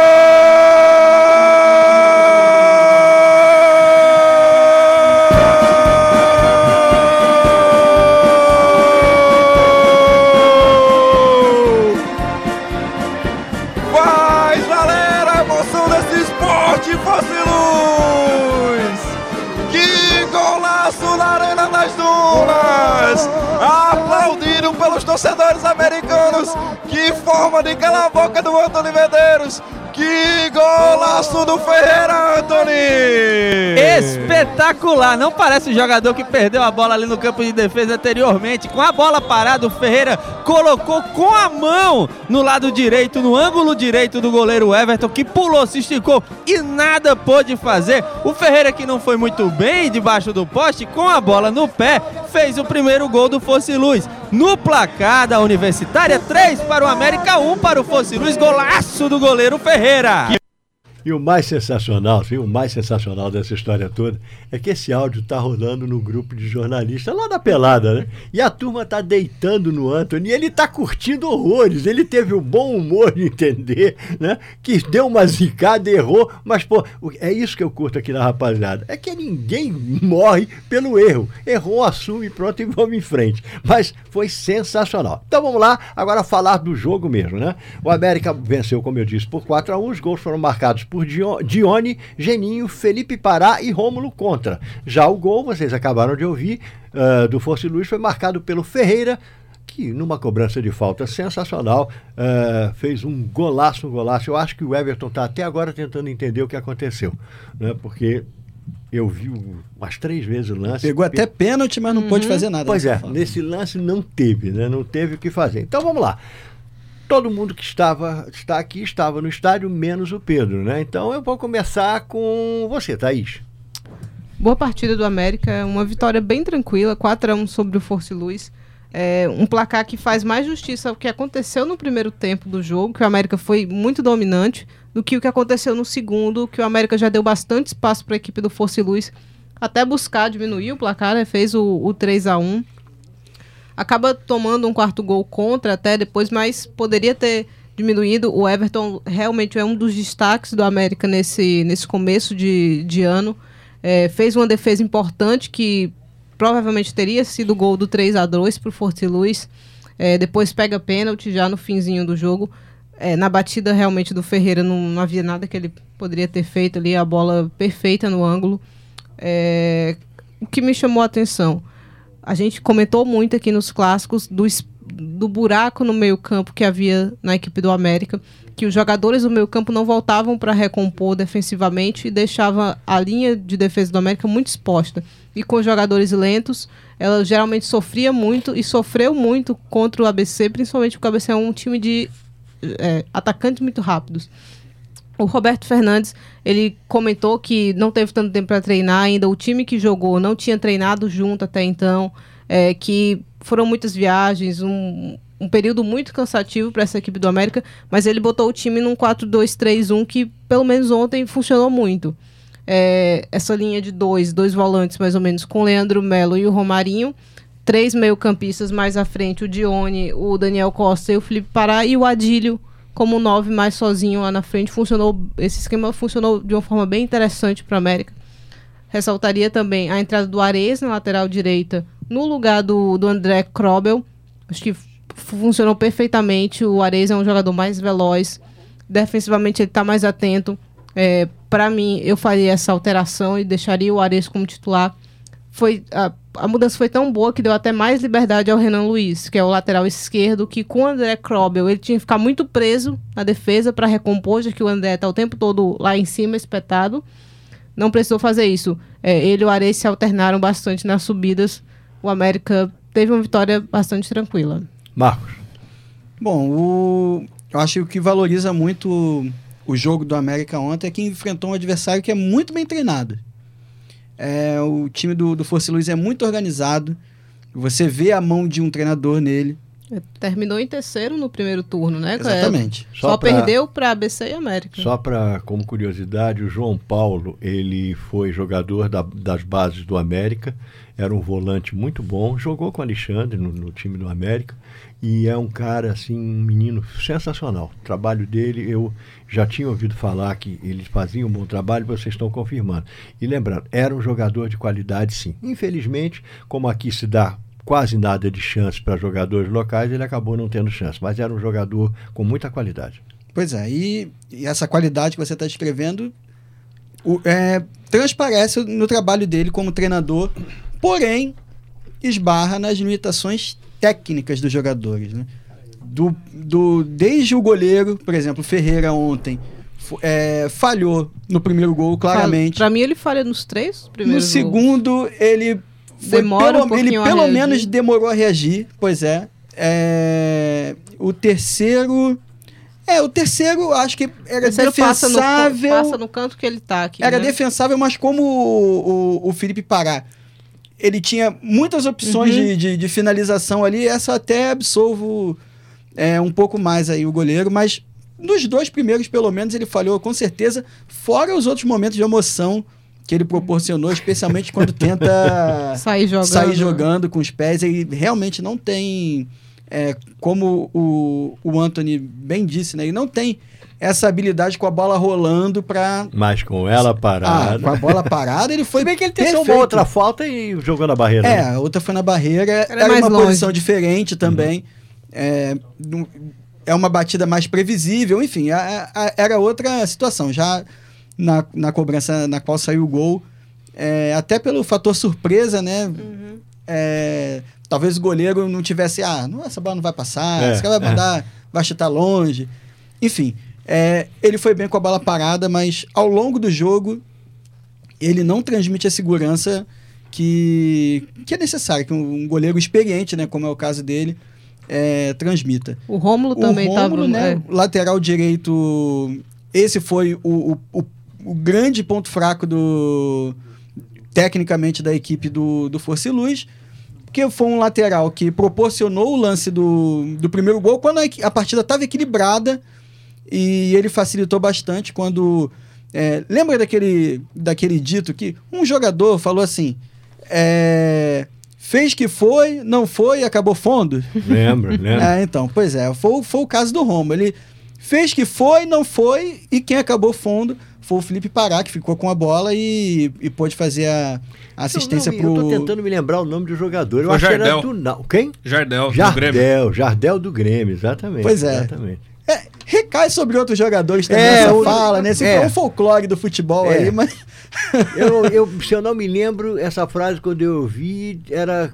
Americanos! Forma de calar a boca do Antônio Medeiros! Que golaço do Ferreira, Anthony! Espetacular, não parece o jogador que perdeu a bola ali no campo de defesa anteriormente. Com a bola parada, o Ferreira colocou com a mão no lado direito, no ângulo direito do goleiro Everton, que pulou, se esticou e nada pôde fazer. O Ferreira, que não foi muito bem debaixo do poste, com a bola no pé, fez o primeiro gol do Fosse Luz. No placar da Universitária, 3 para o América, 1 para o Fosse Luz. Golaço do goleiro Ferreira. E o mais sensacional, sim, o mais sensacional dessa história toda é que esse áudio tá rolando no grupo de jornalistas lá da pelada, né? E a turma tá deitando no Anthony e ele tá curtindo horrores. Ele teve o bom humor de entender, né? Que deu uma zicada, errou, mas, pô, é isso que eu curto aqui na rapaziada. É que ninguém morre pelo erro. Errou, assume, pronto e vamos em frente. Mas foi sensacional. Então vamos lá, agora falar do jogo mesmo, né? O América venceu, como eu disse, por 4 a 1 Os gols foram marcados por Dio- Dione, Geninho, Felipe Pará e Rômulo contra. Já o gol, vocês acabaram de ouvir, ah, do Força e Luz foi marcado pelo Ferreira, que numa cobrança de falta sensacional ah, fez um golaço, um golaço. Eu acho que o Everton está até agora tentando entender o que aconteceu, né? Porque eu vi um- umas três vezes o lance. Pegou até pênalti, mas não pôde fazer nada. Pois nessa é, falta. nesse lance não teve, né? Não teve o que fazer. Então vamos lá. Todo mundo que estava está aqui estava no estádio, menos o Pedro, né? Então eu vou começar com você, Thaís. Boa partida do América, uma vitória bem tranquila, 4 a 1 sobre o Força e Luz. É um placar que faz mais justiça ao que aconteceu no primeiro tempo do jogo, que o América foi muito dominante, do que o que aconteceu no segundo, que o América já deu bastante espaço para a equipe do Força Luz até buscar diminuir o placar, né? fez o, o 3 a 1 Acaba tomando um quarto gol contra até depois, mas poderia ter diminuído. O Everton realmente é um dos destaques do América nesse, nesse começo de, de ano. É, fez uma defesa importante que provavelmente teria sido o gol do 3 a 2 para o Forte Luz. É, depois pega pênalti já no finzinho do jogo. É, na batida realmente do Ferreira não, não havia nada que ele poderia ter feito ali, a bola perfeita no ângulo. É, o que me chamou a atenção, a gente comentou muito aqui nos clássicos do, do buraco no meio-campo que havia na equipe do América, que os jogadores do meio-campo não voltavam para recompor defensivamente e deixava a linha de defesa do América muito exposta. E com os jogadores lentos, ela geralmente sofria muito e sofreu muito contra o ABC, principalmente porque o ABC é um time de é, atacantes muito rápidos. O Roberto Fernandes, ele comentou que não teve tanto tempo para treinar ainda, o time que jogou não tinha treinado junto até então, é, que foram muitas viagens, um, um período muito cansativo para essa equipe do América, mas ele botou o time num 4-2-3-1 que pelo menos ontem funcionou muito. É, essa linha de dois, dois volantes mais ou menos, com Leandro Melo e o Romarinho, três meio-campistas mais à frente, o Dione, o Daniel Costa e o Felipe Pará, e o Adílio como nove mais sozinho lá na frente. Funcionou, esse esquema funcionou de uma forma bem interessante para a América. Ressaltaria também a entrada do Ares na lateral direita, no lugar do, do André Krobel. Acho que funcionou perfeitamente. O Ares é um jogador mais veloz. Defensivamente ele está mais atento. É, Para mim, eu faria essa alteração e deixaria o Ares como titular. Foi, a mudança foi tão boa que deu até mais liberdade ao Renan Luiz, que é o lateral esquerdo, que com o André Krobel ele tinha que ficar muito preso na defesa para recompor, já que o André está o tempo todo lá em cima, espetado. Não precisou fazer isso. É, ele e o Ares se alternaram bastante nas subidas. O América teve uma vitória bastante tranquila. Marcos. Bom, o- eu acho que o que valoriza muito o jogo do América ontem é que enfrentou um adversário que é muito bem treinado. É, o time do, do Força e Luz é muito organizado. Você vê a mão de um treinador nele. É, Terminou em terceiro no primeiro turno, né? Exatamente. É, só Só pra- perdeu para ABC e América. Só para como curiosidade, o João Paulo, ele foi jogador da- das bases do América, era um volante muito bom, jogou com o Alexandre no, no time do América e é um cara assim, um menino sensacional. O trabalho dele, eu já tinha ouvido falar que eles faziam um bom trabalho, vocês estão confirmando. E lembrando, era um jogador de qualidade sim. Infelizmente, como aqui se dá quase nada de chance para jogadores locais, ele acabou não tendo chance, mas era um jogador com muita qualidade. Pois é, e, e essa qualidade que você está descrevendo o- é, transparece no trabalho dele como treinador, porém esbarra nas limitações técnicas dos jogadores. Né? Do, do, desde o goleiro, por exemplo, Ferreira ontem é, falhou no primeiro gol, claramente. Para mim, ele falha nos três No primeiros gols. segundo, ele foi Demora um pelo, ele pouquinho a pelo menos demorou a reagir, pois é. É, O terceiro. É, o terceiro acho que era terceiro passa no, defensável. passa no canto que ele tá aqui. Era né? defensável, mas como o, o, o Felipe Pará, ele tinha muitas opções Uhum. de, de, de finalização ali, essa até absolvo é, um pouco mais aí o goleiro, mas nos dois primeiros, pelo menos, ele falhou com certeza, fora os outros momentos de emoção que ele proporcionou, especialmente quando tenta Sair jogando. sair jogando com os pés. Ele realmente não tem, é, como o, o Anthony bem disse, né? Ele não tem essa habilidade com a bola rolando para Mas com ela ah, parada. com a bola parada, ele foi Se bem que ele tentou perfeito. uma outra falta e jogou na barreira. É, né? a outra foi na barreira, Era era, uma longe. posição diferente também. É, é uma batida mais previsível, enfim, a- a- era outra situação. Já na, na cobrança na qual saiu o gol, é, até pelo fator surpresa, né? Uhum. é, talvez o goleiro não tivesse, ah, não, essa bola não vai passar, É, esse cara vai mandar, vai chutar longe. Enfim, é, ele foi bem com a bola parada, mas ao longo do jogo ele não transmite a segurança que, que é necessária, que um, um goleiro experiente, né, como é o caso dele, é, transmita. O Rômulo também o tá. Né, é. lateral direito, esse foi o, o, o, o grande ponto fraco do tecnicamente da equipe do, do Força e Luz, porque foi um lateral que proporcionou o lance do, do primeiro gol quando a, a partida estava equilibrada e ele facilitou bastante quando é, lembra daquele daquele dito que um jogador falou assim é, fez que foi não foi e acabou fundo Lembra, lembra? é, então, pois é, foi, o- foi o caso do Romo. Ele fez que foi, não foi, e quem acabou fundo foi o Felipe Pará, que ficou com a bola e, e pôde fazer a a assistência eu, não, pro. eu tô tentando me lembrar o nome do jogador. Eu Foi acho que era Jardel. do Quem? Jardel, do Grêmio. Jardel, Jardel do Grêmio, exatamente. Pois é. Exatamente. É, recai sobre outros jogadores também É, essa fala, né? Esse é. um folclore do futebol É. aí, mas. Eu, eu- se eu não me lembro, essa frase quando eu ouvi era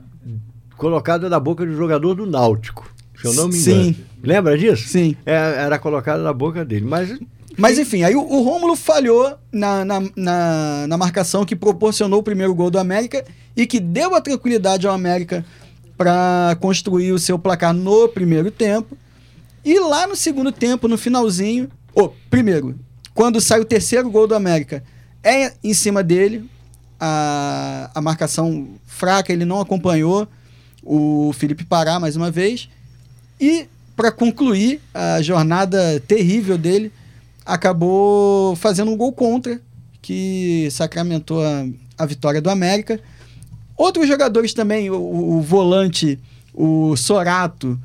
colocada na boca do jogador do Náutico. Se eu não me engano. Sim. Lembra disso? Sim. É, era colocada na boca dele. Mas Mas enfim, aí o, o Rômulo falhou na, na, na, na marcação que proporcionou o primeiro gol do América e que deu a tranquilidade ao América para construir o seu placar no primeiro tempo. E lá no segundo tempo, no finalzinho, o primeiro, quando sai o terceiro gol do América, é em cima dele, a, a marcação fraca, ele não acompanhou o Felipe Pará mais uma vez. E para concluir a jornada terrível dele, acabou fazendo um gol contra, que sacramentou a, a vitória do América. Outros jogadores também, o, o volante, o Sorato,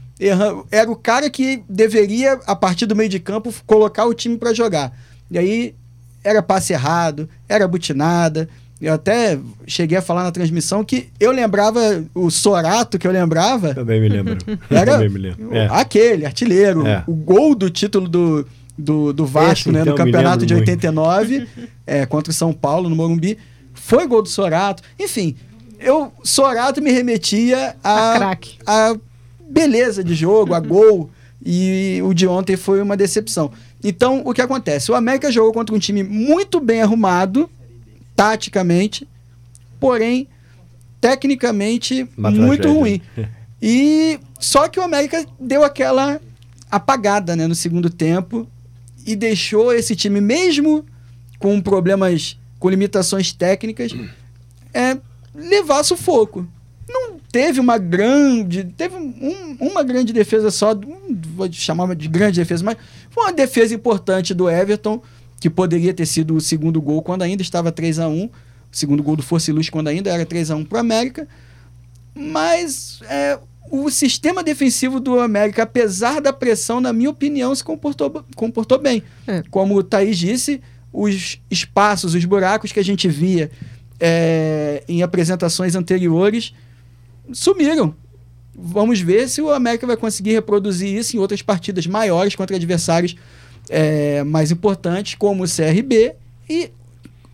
era o cara que deveria, a partir do meio de campo, colocar o time para jogar. E aí era passe errado, era butinada, Eu até cheguei a falar na transmissão que eu lembrava o Sorato que eu lembrava. Também me lembro. Era Também me lembro. É. aquele, artilheiro. É. O gol do título do, do, do Vasco, Esse, né? então, no me campeonato de muito. 89, é, contra o São Paulo, no Morumbi. Foi gol do Sorato. Enfim, eu, Sorato me remetia a, A craque. a beleza de jogo, a gol. E o de ontem foi uma decepção. Então, o que acontece? O América jogou contra um time muito bem arrumado, taticamente, porém, tecnicamente, Uma muito tragédia. ruim. E só que o América deu aquela apagada né, no segundo tempo e deixou esse time, mesmo com problemas, com limitações técnicas, é, levar sufoco. Teve uma grande. Teve um- uma grande defesa só. vou chamar de grande defesa, mas foi uma defesa importante do Everton, que poderia ter sido o segundo gol quando ainda estava 3 a 1 O segundo gol do Força e Luz quando ainda era 3 a 1 para o América. Mas é, o sistema defensivo do América, apesar da pressão, na minha opinião, se comportou, comportou bem. É. Como o Thaís disse, os espaços, os buracos que a gente via é, em apresentações anteriores sumiram. Vamos ver se o América vai conseguir reproduzir isso em outras partidas maiores contra adversários é, mais importantes, como o CRB e,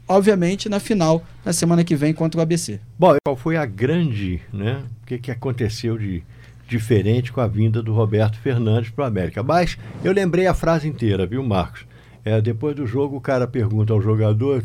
obviamente, na final, na semana que vem, contra o ABC. Bom, qual foi a grande, né? O que, que aconteceu de diferente com a vinda do Roberto Fernandes para o América? Mas eu lembrei a frase inteira, viu, Marcos? É, depois do jogo, o cara pergunta ao jogador: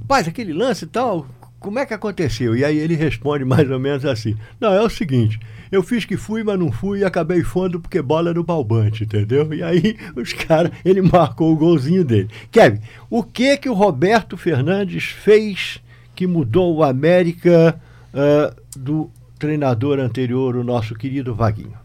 Rapaz, aquele lance e tal, como é que aconteceu? E aí ele responde mais ou menos assim: Não, é o seguinte. Eu fiz que fui, mas não fui e acabei fundo porque bola no balbante, entendeu? E aí os caras, ele marcou o golzinho dele. Kevin, o que que o Roberto Fernandes fez que mudou o América ah, do treinador anterior, o nosso querido Vaguinho?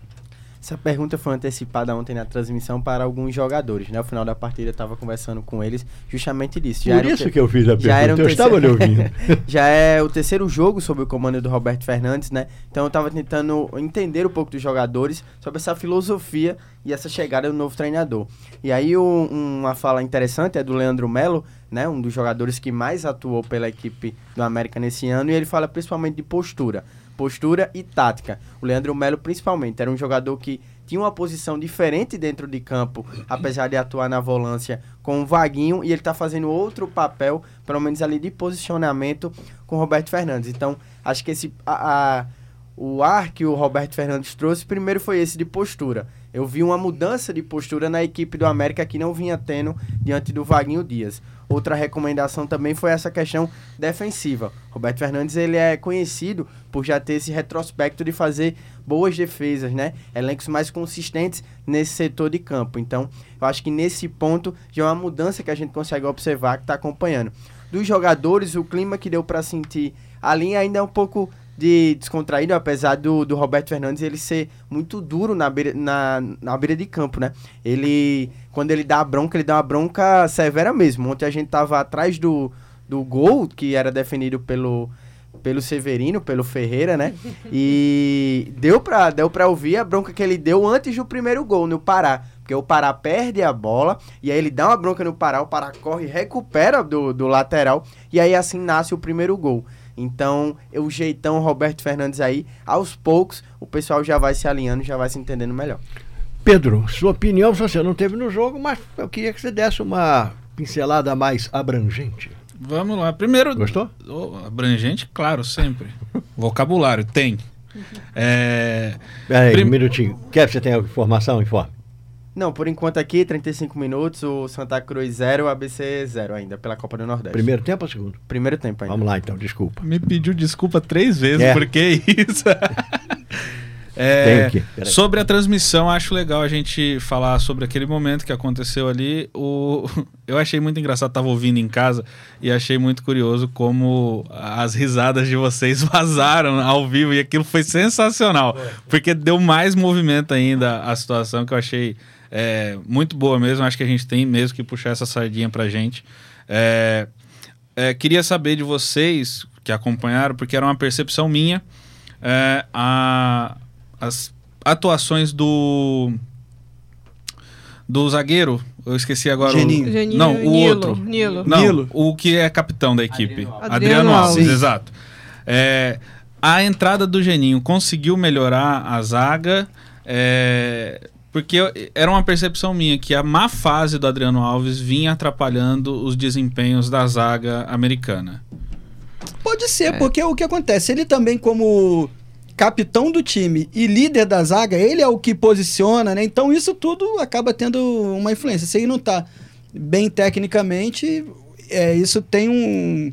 Essa pergunta foi antecipada ontem na transmissão para alguns jogadores, né? No final da partida eu estava conversando com eles justamente disso. Por era o isso te- que eu fiz a já pergunta, eu estava lhe ouvindo. já é o terceiro jogo sob o comando do Roberto Fernandes, né? Então eu tava tentando entender um pouco dos jogadores sobre essa filosofia e essa chegada do novo treinador. E aí um- uma fala interessante é do Leandro Melo, né? Um dos jogadores que mais atuou pela equipe do América nesse ano, e ele fala principalmente de postura. Postura e tática. O Leandro Melo, principalmente, era um jogador que tinha uma posição diferente dentro de campo, apesar de atuar na volância com o Vaguinho, e ele tá fazendo outro papel, pelo menos ali de posicionamento com o Roberto Fernandes. Então, acho que esse a- a- o ar que o Roberto Fernandes trouxe, primeiro foi esse de postura. Eu vi uma mudança de postura na equipe do América que não vinha tendo diante do Vaguinho Dias. Outra recomendação também foi essa questão defensiva. Roberto Fernandes ele é conhecido por já ter esse retrospecto de fazer boas defesas, né? Elencos mais consistentes nesse setor de campo. Então, eu acho que nesse ponto já é uma mudança que a gente consegue observar que está acompanhando. Dos jogadores, o clima que deu para sentir ali ainda é um pouco de descontraído, apesar do, do Roberto Fernandes ele ser muito duro na beira, na, na beira de campo, né? Ele, quando ele dá a bronca, ele dá uma bronca severa mesmo. Ontem a gente tava atrás do, do gol, que era definido pelo, pelo Severino, pelo Ferreira, né? E deu pra, deu pra ouvir a bronca que ele deu antes do primeiro gol, no Pará. Porque o Pará perde a bola, e aí ele dá uma bronca no Pará, o Pará corre, recupera do, do lateral, e aí assim nasce o primeiro gol. Então, o jeitão Roberto Fernandes aí, aos poucos, o pessoal já vai se alinhando, já vai se entendendo melhor. Pedro, sua opinião você não teve no jogo, mas eu queria que você desse uma pincelada mais abrangente. Vamos lá. Primeiro. Gostou? Oh, abrangente, claro, sempre. Vocabulário, tem. É, Peraí, Prim- um minutinho. Quer você tem alguma informação? Informe. Não, por enquanto aqui, 35 minutos, o Santa Cruz 0, o ABC 0 ainda, pela Copa do Nordeste. Primeiro tempo ou segundo? Primeiro tempo ainda. Vamos lá então, desculpa. me pediu desculpa três vezes, É. por que isso? É, Tem que- peraí. sobre a transmissão, acho legal a gente falar sobre aquele momento que aconteceu ali. O, eu achei muito engraçado, tava ouvindo em casa e achei muito curioso como as risadas de vocês vazaram ao vivo e aquilo foi sensacional, porque deu mais movimento ainda a situação que eu achei é, muito boa mesmo. Acho que a gente tem mesmo que puxar essa sardinha pra gente. É, é, queria saber de vocês que acompanharam, porque era uma percepção minha, é, a- as atuações do do zagueiro, Eu esqueci agora Geninho. o. Geninho, Não, o Nilo, outro. Nilo. Não, Nilo. o que é capitão da equipe. Adriano Adriano, Alves. Alves, Sim. exato. É, a entrada do Geninho conseguiu melhorar a zaga. é, porque eu- era uma percepção minha que a má fase do Adriano Alves vinha atrapalhando os desempenhos da zaga americana. Pode ser, porque o que acontece? Ele também, como capitão do time e líder da zaga, ele é o que posiciona, né? Então isso tudo acaba tendo uma influência. Se ele não tá bem tecnicamente, é, isso tem um.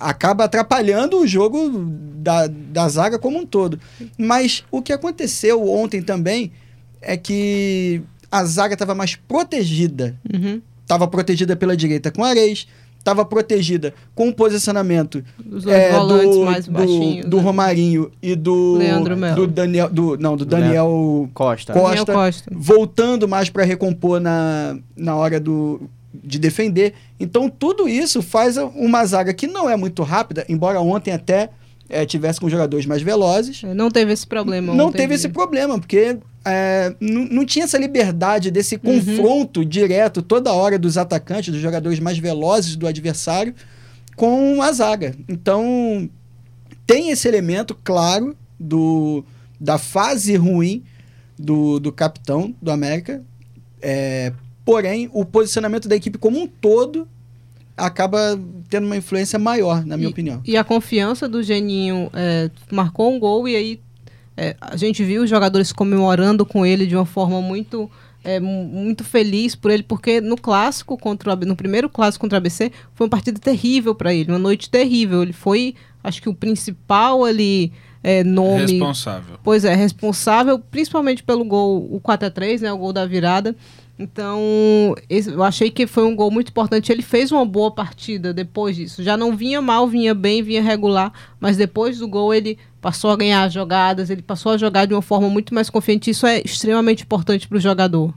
acaba atrapalhando o jogo da, da zaga como um todo. Mas o que aconteceu ontem também é que a zaga estava mais protegida Uhum. estava protegida pela direita com Areis, estava protegida com o posicionamento é, volantes do, mais do, do né? Romarinho e do Leandro Melo. do Daniel do não do Daniel Costa. Costa, Daniel Costa. voltando mais para recompor na, na hora do de defender. Então tudo isso faz uma zaga que não é muito rápida, embora ontem até é, tivesse com jogadores mais velozes. É, Não teve esse problema. Não ontem teve esse problema, porque é, não tinha essa liberdade desse Uhum. confronto direto toda hora dos atacantes, dos jogadores mais velozes do adversário com a zaga. Então, tem esse elemento claro do, da fase ruim do, do capitão do América. É, porém, o posicionamento da equipe como um todo acaba tendo uma influência maior, na minha E- opinião. E a confiança do Geninho é, marcou um gol e aí é, a gente viu os jogadores comemorando com ele de uma forma muito é, mu- muito feliz por ele, porque no clássico contra no primeiro clássico contra o ABC foi uma partida terrível para ele, uma noite terrível. Ele foi, acho que o principal ali é, nome Responsável. Pois é, responsável principalmente pelo gol, o 4 a 3 né, o gol da virada. Então, esse- eu achei que foi um gol muito importante. Ele fez uma boa partida depois disso. Já não vinha mal, vinha bem, vinha regular, mas depois do gol ele passou a ganhar as jogadas, ele passou a jogar de uma forma muito mais confiante. Isso é extremamente importante para o jogador.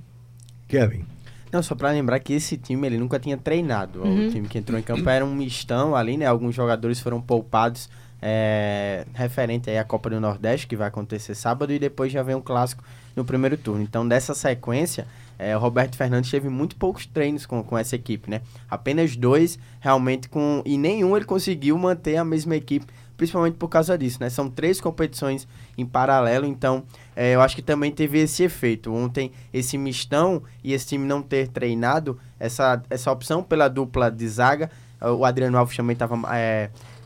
Kevin. Não, só pra lembrar que esse time ele nunca tinha treinado. Uhum. O time que entrou em campo era um mistão ali, né? Alguns jogadores foram poupados é, referente aí à Copa do Nordeste, que vai acontecer sábado, e depois já vem um clássico no primeiro turno. Então, dessa sequência, é, o Roberto Fernandes teve muito poucos treinos com, com essa equipe, né? Apenas dois realmente com. E nenhum ele conseguiu manter a mesma equipe, principalmente por causa disso, né? São três competições em paralelo, então é, eu acho que também teve esse efeito. Ontem, esse mistão e esse time não ter treinado, essa, essa opção pela dupla de zaga, o Adriano Alves também estava.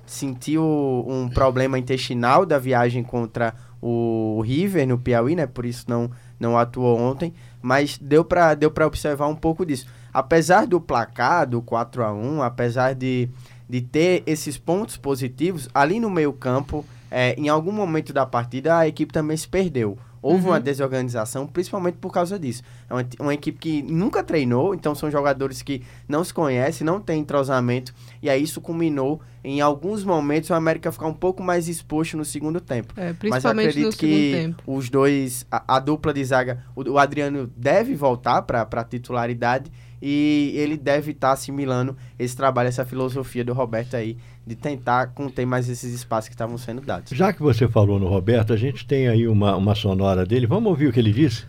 sentiu um problema intestinal da viagem contra o River no Piauí, né? Por isso não, não atuou ontem. Mas deu para deu pra observar um pouco disso. Apesar do placar, do 4 a 1 apesar de, de ter esses pontos positivos, ali no meio-campo, é, em algum momento da partida, a equipe também se perdeu. Houve uma desorganização, principalmente por causa disso. É uma, uma equipe que nunca treinou, então são jogadores que não se conhecem, não tem entrosamento, e aí isso culminou em alguns momentos o América ficar um pouco mais exposto no segundo tempo. É, Mas eu acredito no que os dois, a, a dupla de zaga, o, o Adriano deve voltar para a titularidade e ele deve estar assimilando esse trabalho, essa filosofia do Roberto aí, de tentar conter mais esses espaços que estavam sendo dados. Já que você falou no Roberto, a gente tem aí uma, uma sonora dele. Vamos ouvir o que ele disse?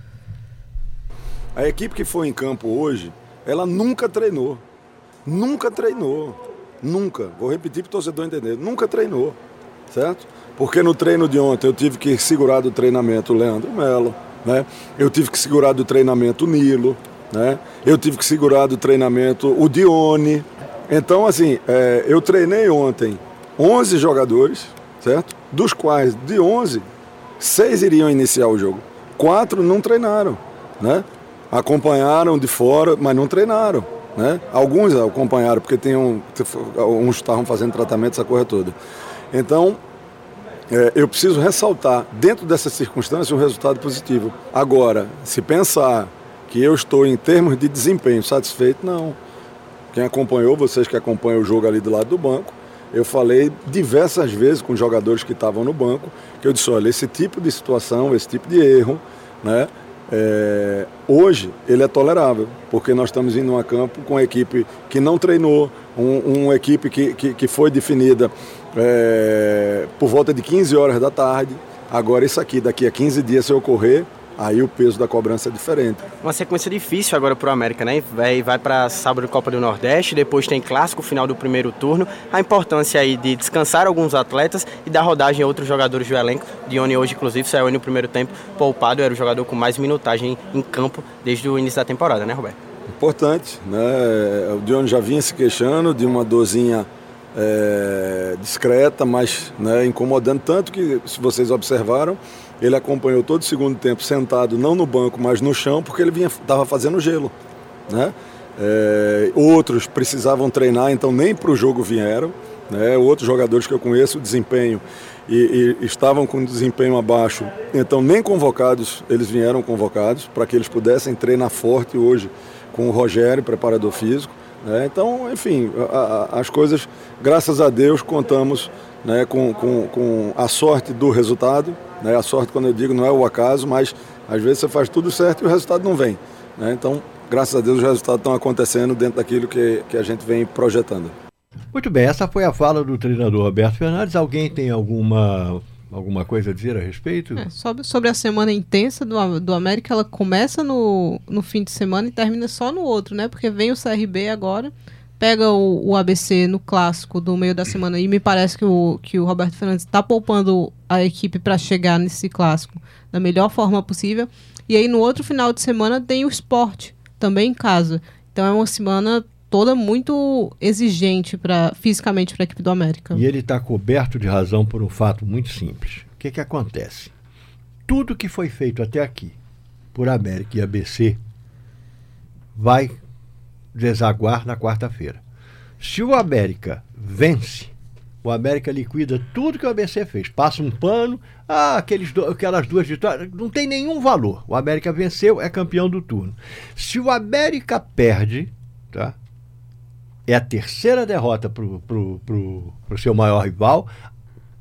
A equipe que foi em campo hoje, ela nunca treinou. Nunca treinou. Nunca. Vou repetir para o torcedor entender. Nunca treinou. Certo? Porque no treino de ontem eu tive que segurar do treinamento o Leandro Melo. Né? Eu tive que segurar do treinamento o Nilo. Né? Eu tive que segurar do treinamento o Dione. Então, assim, é, eu treinei ontem 11 jogadores, certo? Dos quais, de 11, seis iriam iniciar o jogo. Quatro não treinaram, né? Acompanharam de fora, mas não treinaram, né? Alguns acompanharam porque tinham, uns estavam fazendo tratamento essa coisa toda. Então, é, eu preciso ressaltar dentro dessas circunstâncias um resultado positivo. Agora, se pensar que eu estou em termos de desempenho satisfeito, não. Quem acompanhou, vocês que acompanham o jogo ali do lado do banco, eu falei diversas vezes com jogadores que estavam no banco, que eu disse, olha, esse tipo de situação, esse tipo de erro, né, é, hoje ele é tolerável, porque nós estamos indo a campo com uma equipe que não treinou, um, uma equipe que, que, que foi definida é, por volta de 15 horas da tarde. Agora isso aqui, daqui a 15 dias se ocorrer, Aí o peso da cobrança é diferente. Uma sequência difícil agora pro América, né? Vai, vai para sábado Copa do Nordeste, depois tem clássico final do primeiro turno. A importância aí de descansar alguns atletas e dar rodagem a outros jogadores do elenco. Dione hoje, inclusive, saiu no primeiro tempo poupado, era o jogador com mais minutagem em campo desde o início da temporada, né, Roberto? Importante, né? O Dione já vinha se queixando de uma dorzinha é, discreta, mas né, incomodando tanto que, se vocês observaram, ele acompanhou todo o segundo tempo sentado, não no banco, mas no chão, porque ele estava fazendo gelo. Né? É, outros precisavam treinar, então nem para o jogo vieram. Né? Outros jogadores que eu conheço, o desempenho, e, e, estavam com desempenho abaixo, então nem convocados, eles vieram convocados, para que eles pudessem treinar forte hoje com o Rogério, preparador físico. Né? Então, enfim, a, a, as coisas, graças a Deus, contamos né, com, com, com a sorte do resultado. Né? A sorte, quando eu digo, não é o acaso, mas às vezes você faz tudo certo e o resultado não vem. Né? Então, graças a Deus, os resultados estão acontecendo dentro daquilo que, que a gente vem projetando. Muito bem, essa foi a fala do treinador Roberto Fernandes. Alguém tem alguma alguma coisa a dizer a respeito? É, sobre, sobre a semana intensa do, do América, ela começa no, no fim de semana e termina só no outro, né? Porque vem o CRB agora, pega o, o ABC no clássico do meio da semana e me parece que o, que o Roberto Fernandes está poupando a equipe para chegar nesse clássico da melhor forma possível. E aí no outro final de semana tem o esporte, também em casa. Então é uma semana toda muito exigente para fisicamente para a equipe do América. E ele está coberto de razão por um fato muito simples. O que, que acontece? Tudo que foi feito até aqui por América e ABC vai desaguar na quarta-feira. Se o América vence, o América liquida tudo que o ABC fez. Passa um pano, ah, aqueles do, aquelas duas vitórias, não tem nenhum valor. O América venceu, é campeão do turno. Se o América perde, tá? é a terceira derrota para o seu maior rival,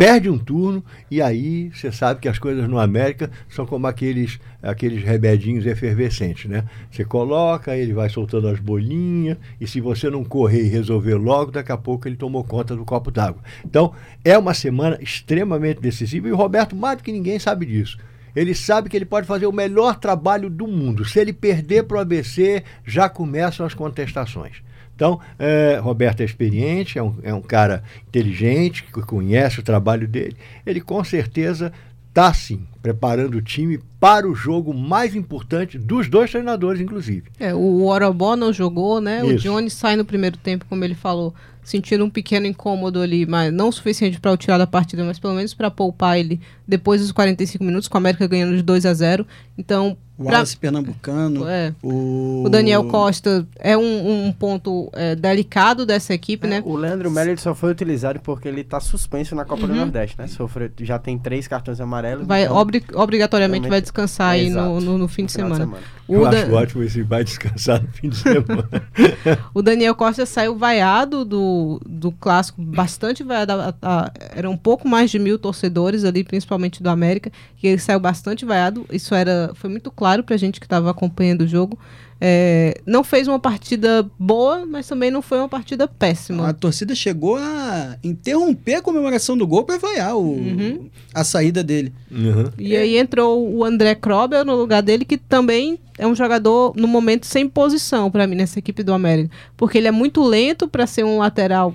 perde um turno e aí você sabe que as coisas no América são como aqueles, aqueles remedinhos efervescentes, né? Você coloca, ele vai soltando as bolinhas e se você não correr e resolver logo, daqui a pouco ele tomou conta do copo d'água. Então, é uma semana extremamente decisiva e o Roberto, mais do que ninguém, sabe disso. Ele sabe que ele pode fazer o melhor trabalho do mundo. Se ele perder para o ABC, já começam as contestações. Então, é, Roberto é experiente, é um, é um cara inteligente, que conhece o trabalho dele. Ele com certeza está sim preparando o time para o jogo mais importante dos dois treinadores, inclusive. É, o Orobó não jogou, né? Isso. O Johnny sai no primeiro tempo, como ele falou, sentindo um pequeno incômodo ali, mas não o suficiente para o tirar da partida, mas pelo menos para poupar ele depois dos 45 minutos, com a América ganhando de 2 a 0. Então, o Wallace pra... Pernambucano. É. O... o... Daniel Costa é um, um ponto é, delicado dessa equipe, é, né? O Leandro Melo só foi utilizado porque ele está suspenso na Copa uhum. do Nordeste, né? Sofreu, já tem três cartões amarelos. Vai, então, obri obrigatoriamente vai descansar aí no, no, no, fim de semana. de semana. Eu da... acho ótimo esse vai descansar no fim de semana. o Daniel Costa saiu vaiado do, do clássico, bastante vaiado. A, a, era um pouco mais de mil torcedores ali, principalmente do América, e ele saiu bastante vaiado. Isso era, foi muito claro para a gente que estava acompanhando o jogo. É, não fez uma partida boa, mas também não foi uma partida péssima. A torcida chegou a interromper a comemoração do gol para vaiar o, uhum. a saída dele. Uhum. E aí entrou o André Krobel no lugar dele, que também é um jogador, no momento, sem posição para mim nessa equipe do América. Porque ele é muito lento para ser um lateral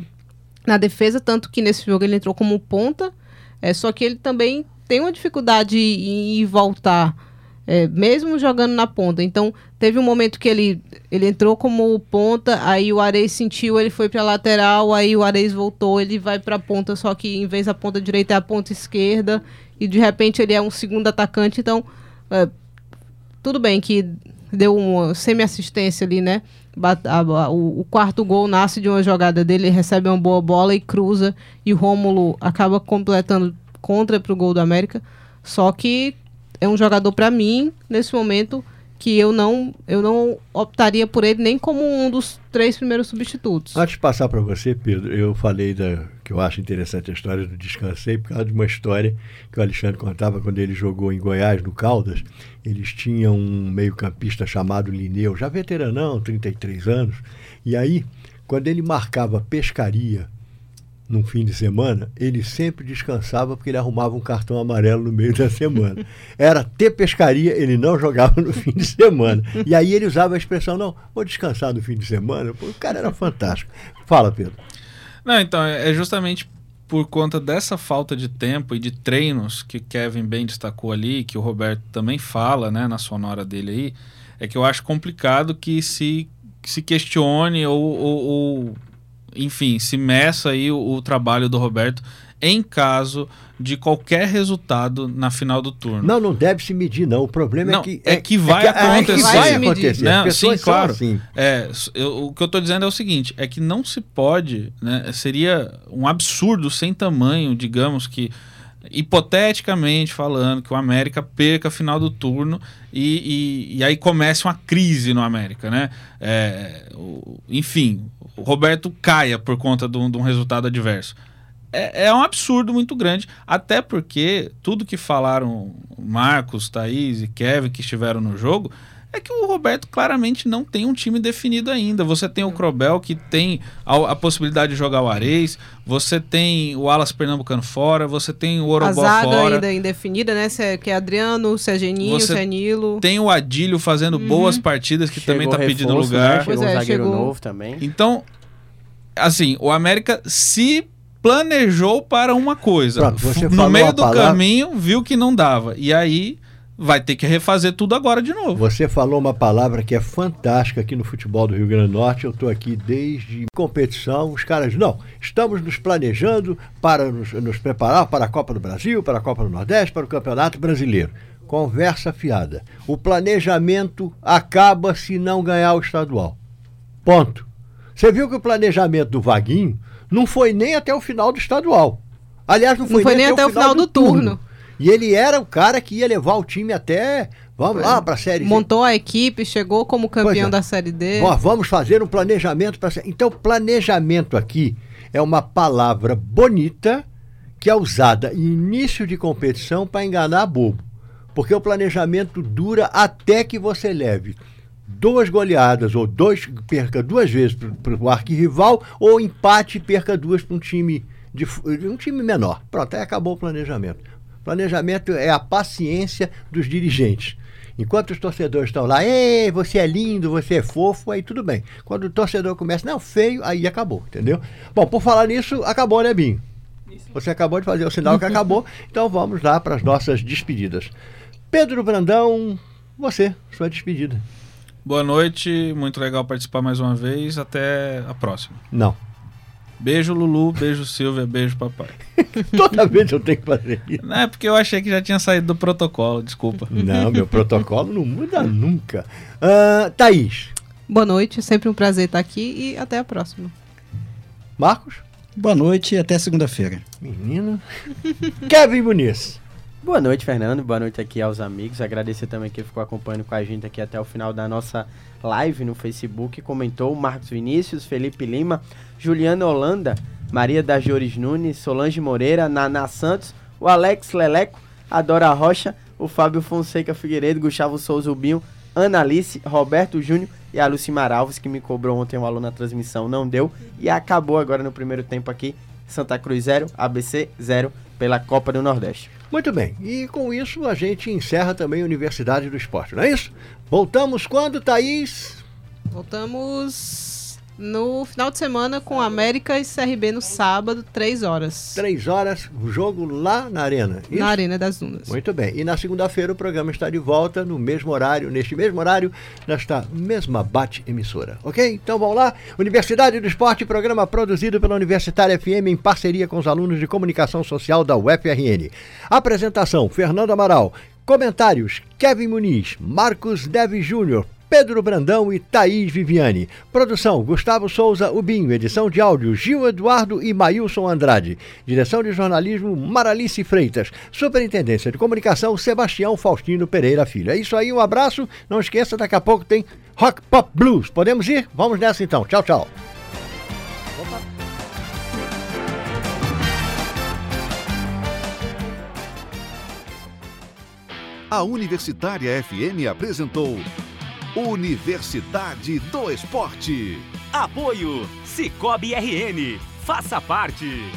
na defesa, tanto que nesse jogo ele entrou como ponta. É, só que ele também tem uma dificuldade em, em voltar é, mesmo jogando na ponta. Então, teve um momento que ele, ele entrou como ponta, aí o Areis sentiu, ele foi para lateral, aí o Areis voltou, ele vai para ponta, só que em vez da ponta direita é a ponta esquerda, e de repente ele é um segundo atacante. Então, é, tudo bem que deu uma semi-assistência ali, né? O, quarto gol nasce de uma jogada dele, recebe uma boa bola e cruza, e o Rômulo acaba completando contra para o gol do América. Só que é um jogador para mim nesse momento que eu não eu não optaria por ele nem como um dos três primeiros substitutos. Antes de passar para você, Pedro, eu falei da que eu acho interessante a história do Descansei por causa de uma história que o Alexandre contava quando ele jogou em Goiás, no Caldas. Eles tinham um meio-campista chamado Lineu, já veteranão, 33 anos. E aí, quando ele marcava pescaria num fim de semana, ele sempre descansava porque ele arrumava um cartão amarelo no meio da semana. Era ter pescaria, ele não jogava no fim de semana. E aí ele usava a expressão, não, vou descansar no fim de semana. Pô, o cara era fantástico. Fala, Pedro. Não, então, é é justamente por conta dessa falta de tempo e de treinos que Kevin bem destacou ali, que o Roberto também fala, né, na sonora dele aí, é que eu acho complicado que se, que se questione ou, ou- ou, enfim, se meça aí o, o trabalho do Roberto em caso de qualquer resultado na final do turno. Não, não deve se medir, não. O problema Não, é que. é que vai é que acontecer. vai acontecer. Né? As pessoas Sim, claro. assim. É, eu- o que eu estou dizendo é o seguinte: é que não se pode, né? Seria um absurdo sem tamanho, digamos que, hipoteticamente falando, que o América perca a final do turno e, e, e aí comece uma crise no América, né? É, o- enfim, o Roberto caia por conta de um, resultado adverso. É, é um absurdo muito grande, até porque tudo que falaram Marcos, Thaís e Kevin que estiveram no jogo é que o Roberto claramente não tem um time definido ainda. Você tem o Crobel que tem a, a possibilidade de jogar o Areis, você tem o Alas Pernambucano fora, você tem o A Orobó zaga fora. ainda indefinida, né? Se é, que é Adriano, se é Geninho, Você se é Nilo. Tem o Adílio fazendo Uhum. boas partidas que também Chegou tá pedindo reforço, né? lugar. Chegou Pois um é, zagueiro chegou- novo também. Então, assim, o América se planejou para uma coisa. Pronto, você no falou meio do palavra- caminho, viu que não dava. E aí vai ter que refazer tudo agora de novo. Você falou uma palavra que é fantástica aqui no futebol do Rio Grande do Norte. Eu estou aqui desde competição. Os caras, não, estamos nos planejando para nos, nos preparar para a Copa do Brasil, para a Copa do Nordeste, para o Campeonato Brasileiro. Conversa fiada. O planejamento acaba se não ganhar o estadual. Ponto. Você viu que o planejamento do Vaguinho não foi nem até o final do estadual. Aliás, não foi, Não foi nem até o final do turno. E ele era o cara que ia levar o time até, vamos lá, para a Série C. Montou a equipe, chegou como campeão é. da Série D. Ó, vamos fazer um planejamento para. Então, planejamento aqui é uma palavra bonita que é usada em início de competição para enganar bobo. Porque o planejamento dura até que você leve duas goleadas ou dois perca duas vezes para o arquirrival ou empate e perca duas para um time de um time menor. Pronto, aí acabou o planejamento. Planejamento é a paciência dos dirigentes. Enquanto os torcedores estão lá, ei, você é lindo, você é fofo, aí tudo bem. Quando o torcedor começa, não, feio, aí acabou, entendeu? Bom, por falar nisso, acabou, né, Binho? Você acabou de fazer o sinal que acabou, então vamos lá para as nossas despedidas. Pedro Brandão, você, sua despedida. Boa noite, muito legal participar mais uma vez. Até a próxima. Não. Beijo, Lulu. Beijo, Silvia. Beijo, papai. Toda vez eu tenho que fazer isso. Não é porque eu achei que já tinha saído do protocolo, desculpa. Não, meu protocolo não muda nunca. Ah, Thaís, Boa noite, sempre um prazer estar aqui e até a próxima. Marcos, Boa noite e até segunda-feira. menino. Kevin Muniz. Boa noite, Fernando. Boa noite aqui aos amigos. Agradecer também quem ficou acompanhando com a gente aqui até o final da nossa live no Facebook. Comentou Marcos Vinícius, Felipe Lima, Juliana Holanda, Maria das Jores Nunes, Solange Moreira, Naná Santos, o Alex Leleco, a Dora Rocha, o Fábio Fonseca Figueiredo, Gustavo Souza Ubinho, Ana Alice, Roberto Júnior e a Lucimar Alves, que me cobrou ontem um aluno na transmissão, não deu. E acabou agora no primeiro tempo aqui. Santa Cruz 0, ABC 0 pela Copa do Nordeste. Muito bem. E com isso a gente encerra também a Universidade do Esporte, não é isso? Voltamos quando, Thaís? Voltamos no final de semana com América e CRB no sábado, 3 horas. Três horas, o jogo lá na Arena. Isso? Na Arena das Dunas. Muito bem. E na segunda-feira o programa está de volta no mesmo horário, neste mesmo horário, nesta mesma bate-emissora. Ok? Então vamos lá. Universidade do Esporte, programa produzido pela Universitária FM em parceria com os alunos de comunicação social da UFRN. Apresentação: Fernando Amaral. Comentários: Kevin Muniz, Marcos Deves Júnior. Pedro Brandão e Thaís Viviane. Produção: Gustavo Souza Ubinho. Edição de áudio: Gil Eduardo e Maílson Andrade. Direção de jornalismo: Maralice Freitas. Superintendência de comunicação: Sebastião Faustino Pereira Filho. É isso aí, um abraço. Não esqueça, daqui a pouco tem Rock Pop Blues. Podemos ir? Vamos nessa então. Tchau, tchau. A Universitária FM apresentou Universidade do Esporte. Apoio Cicobi RN. Faça parte.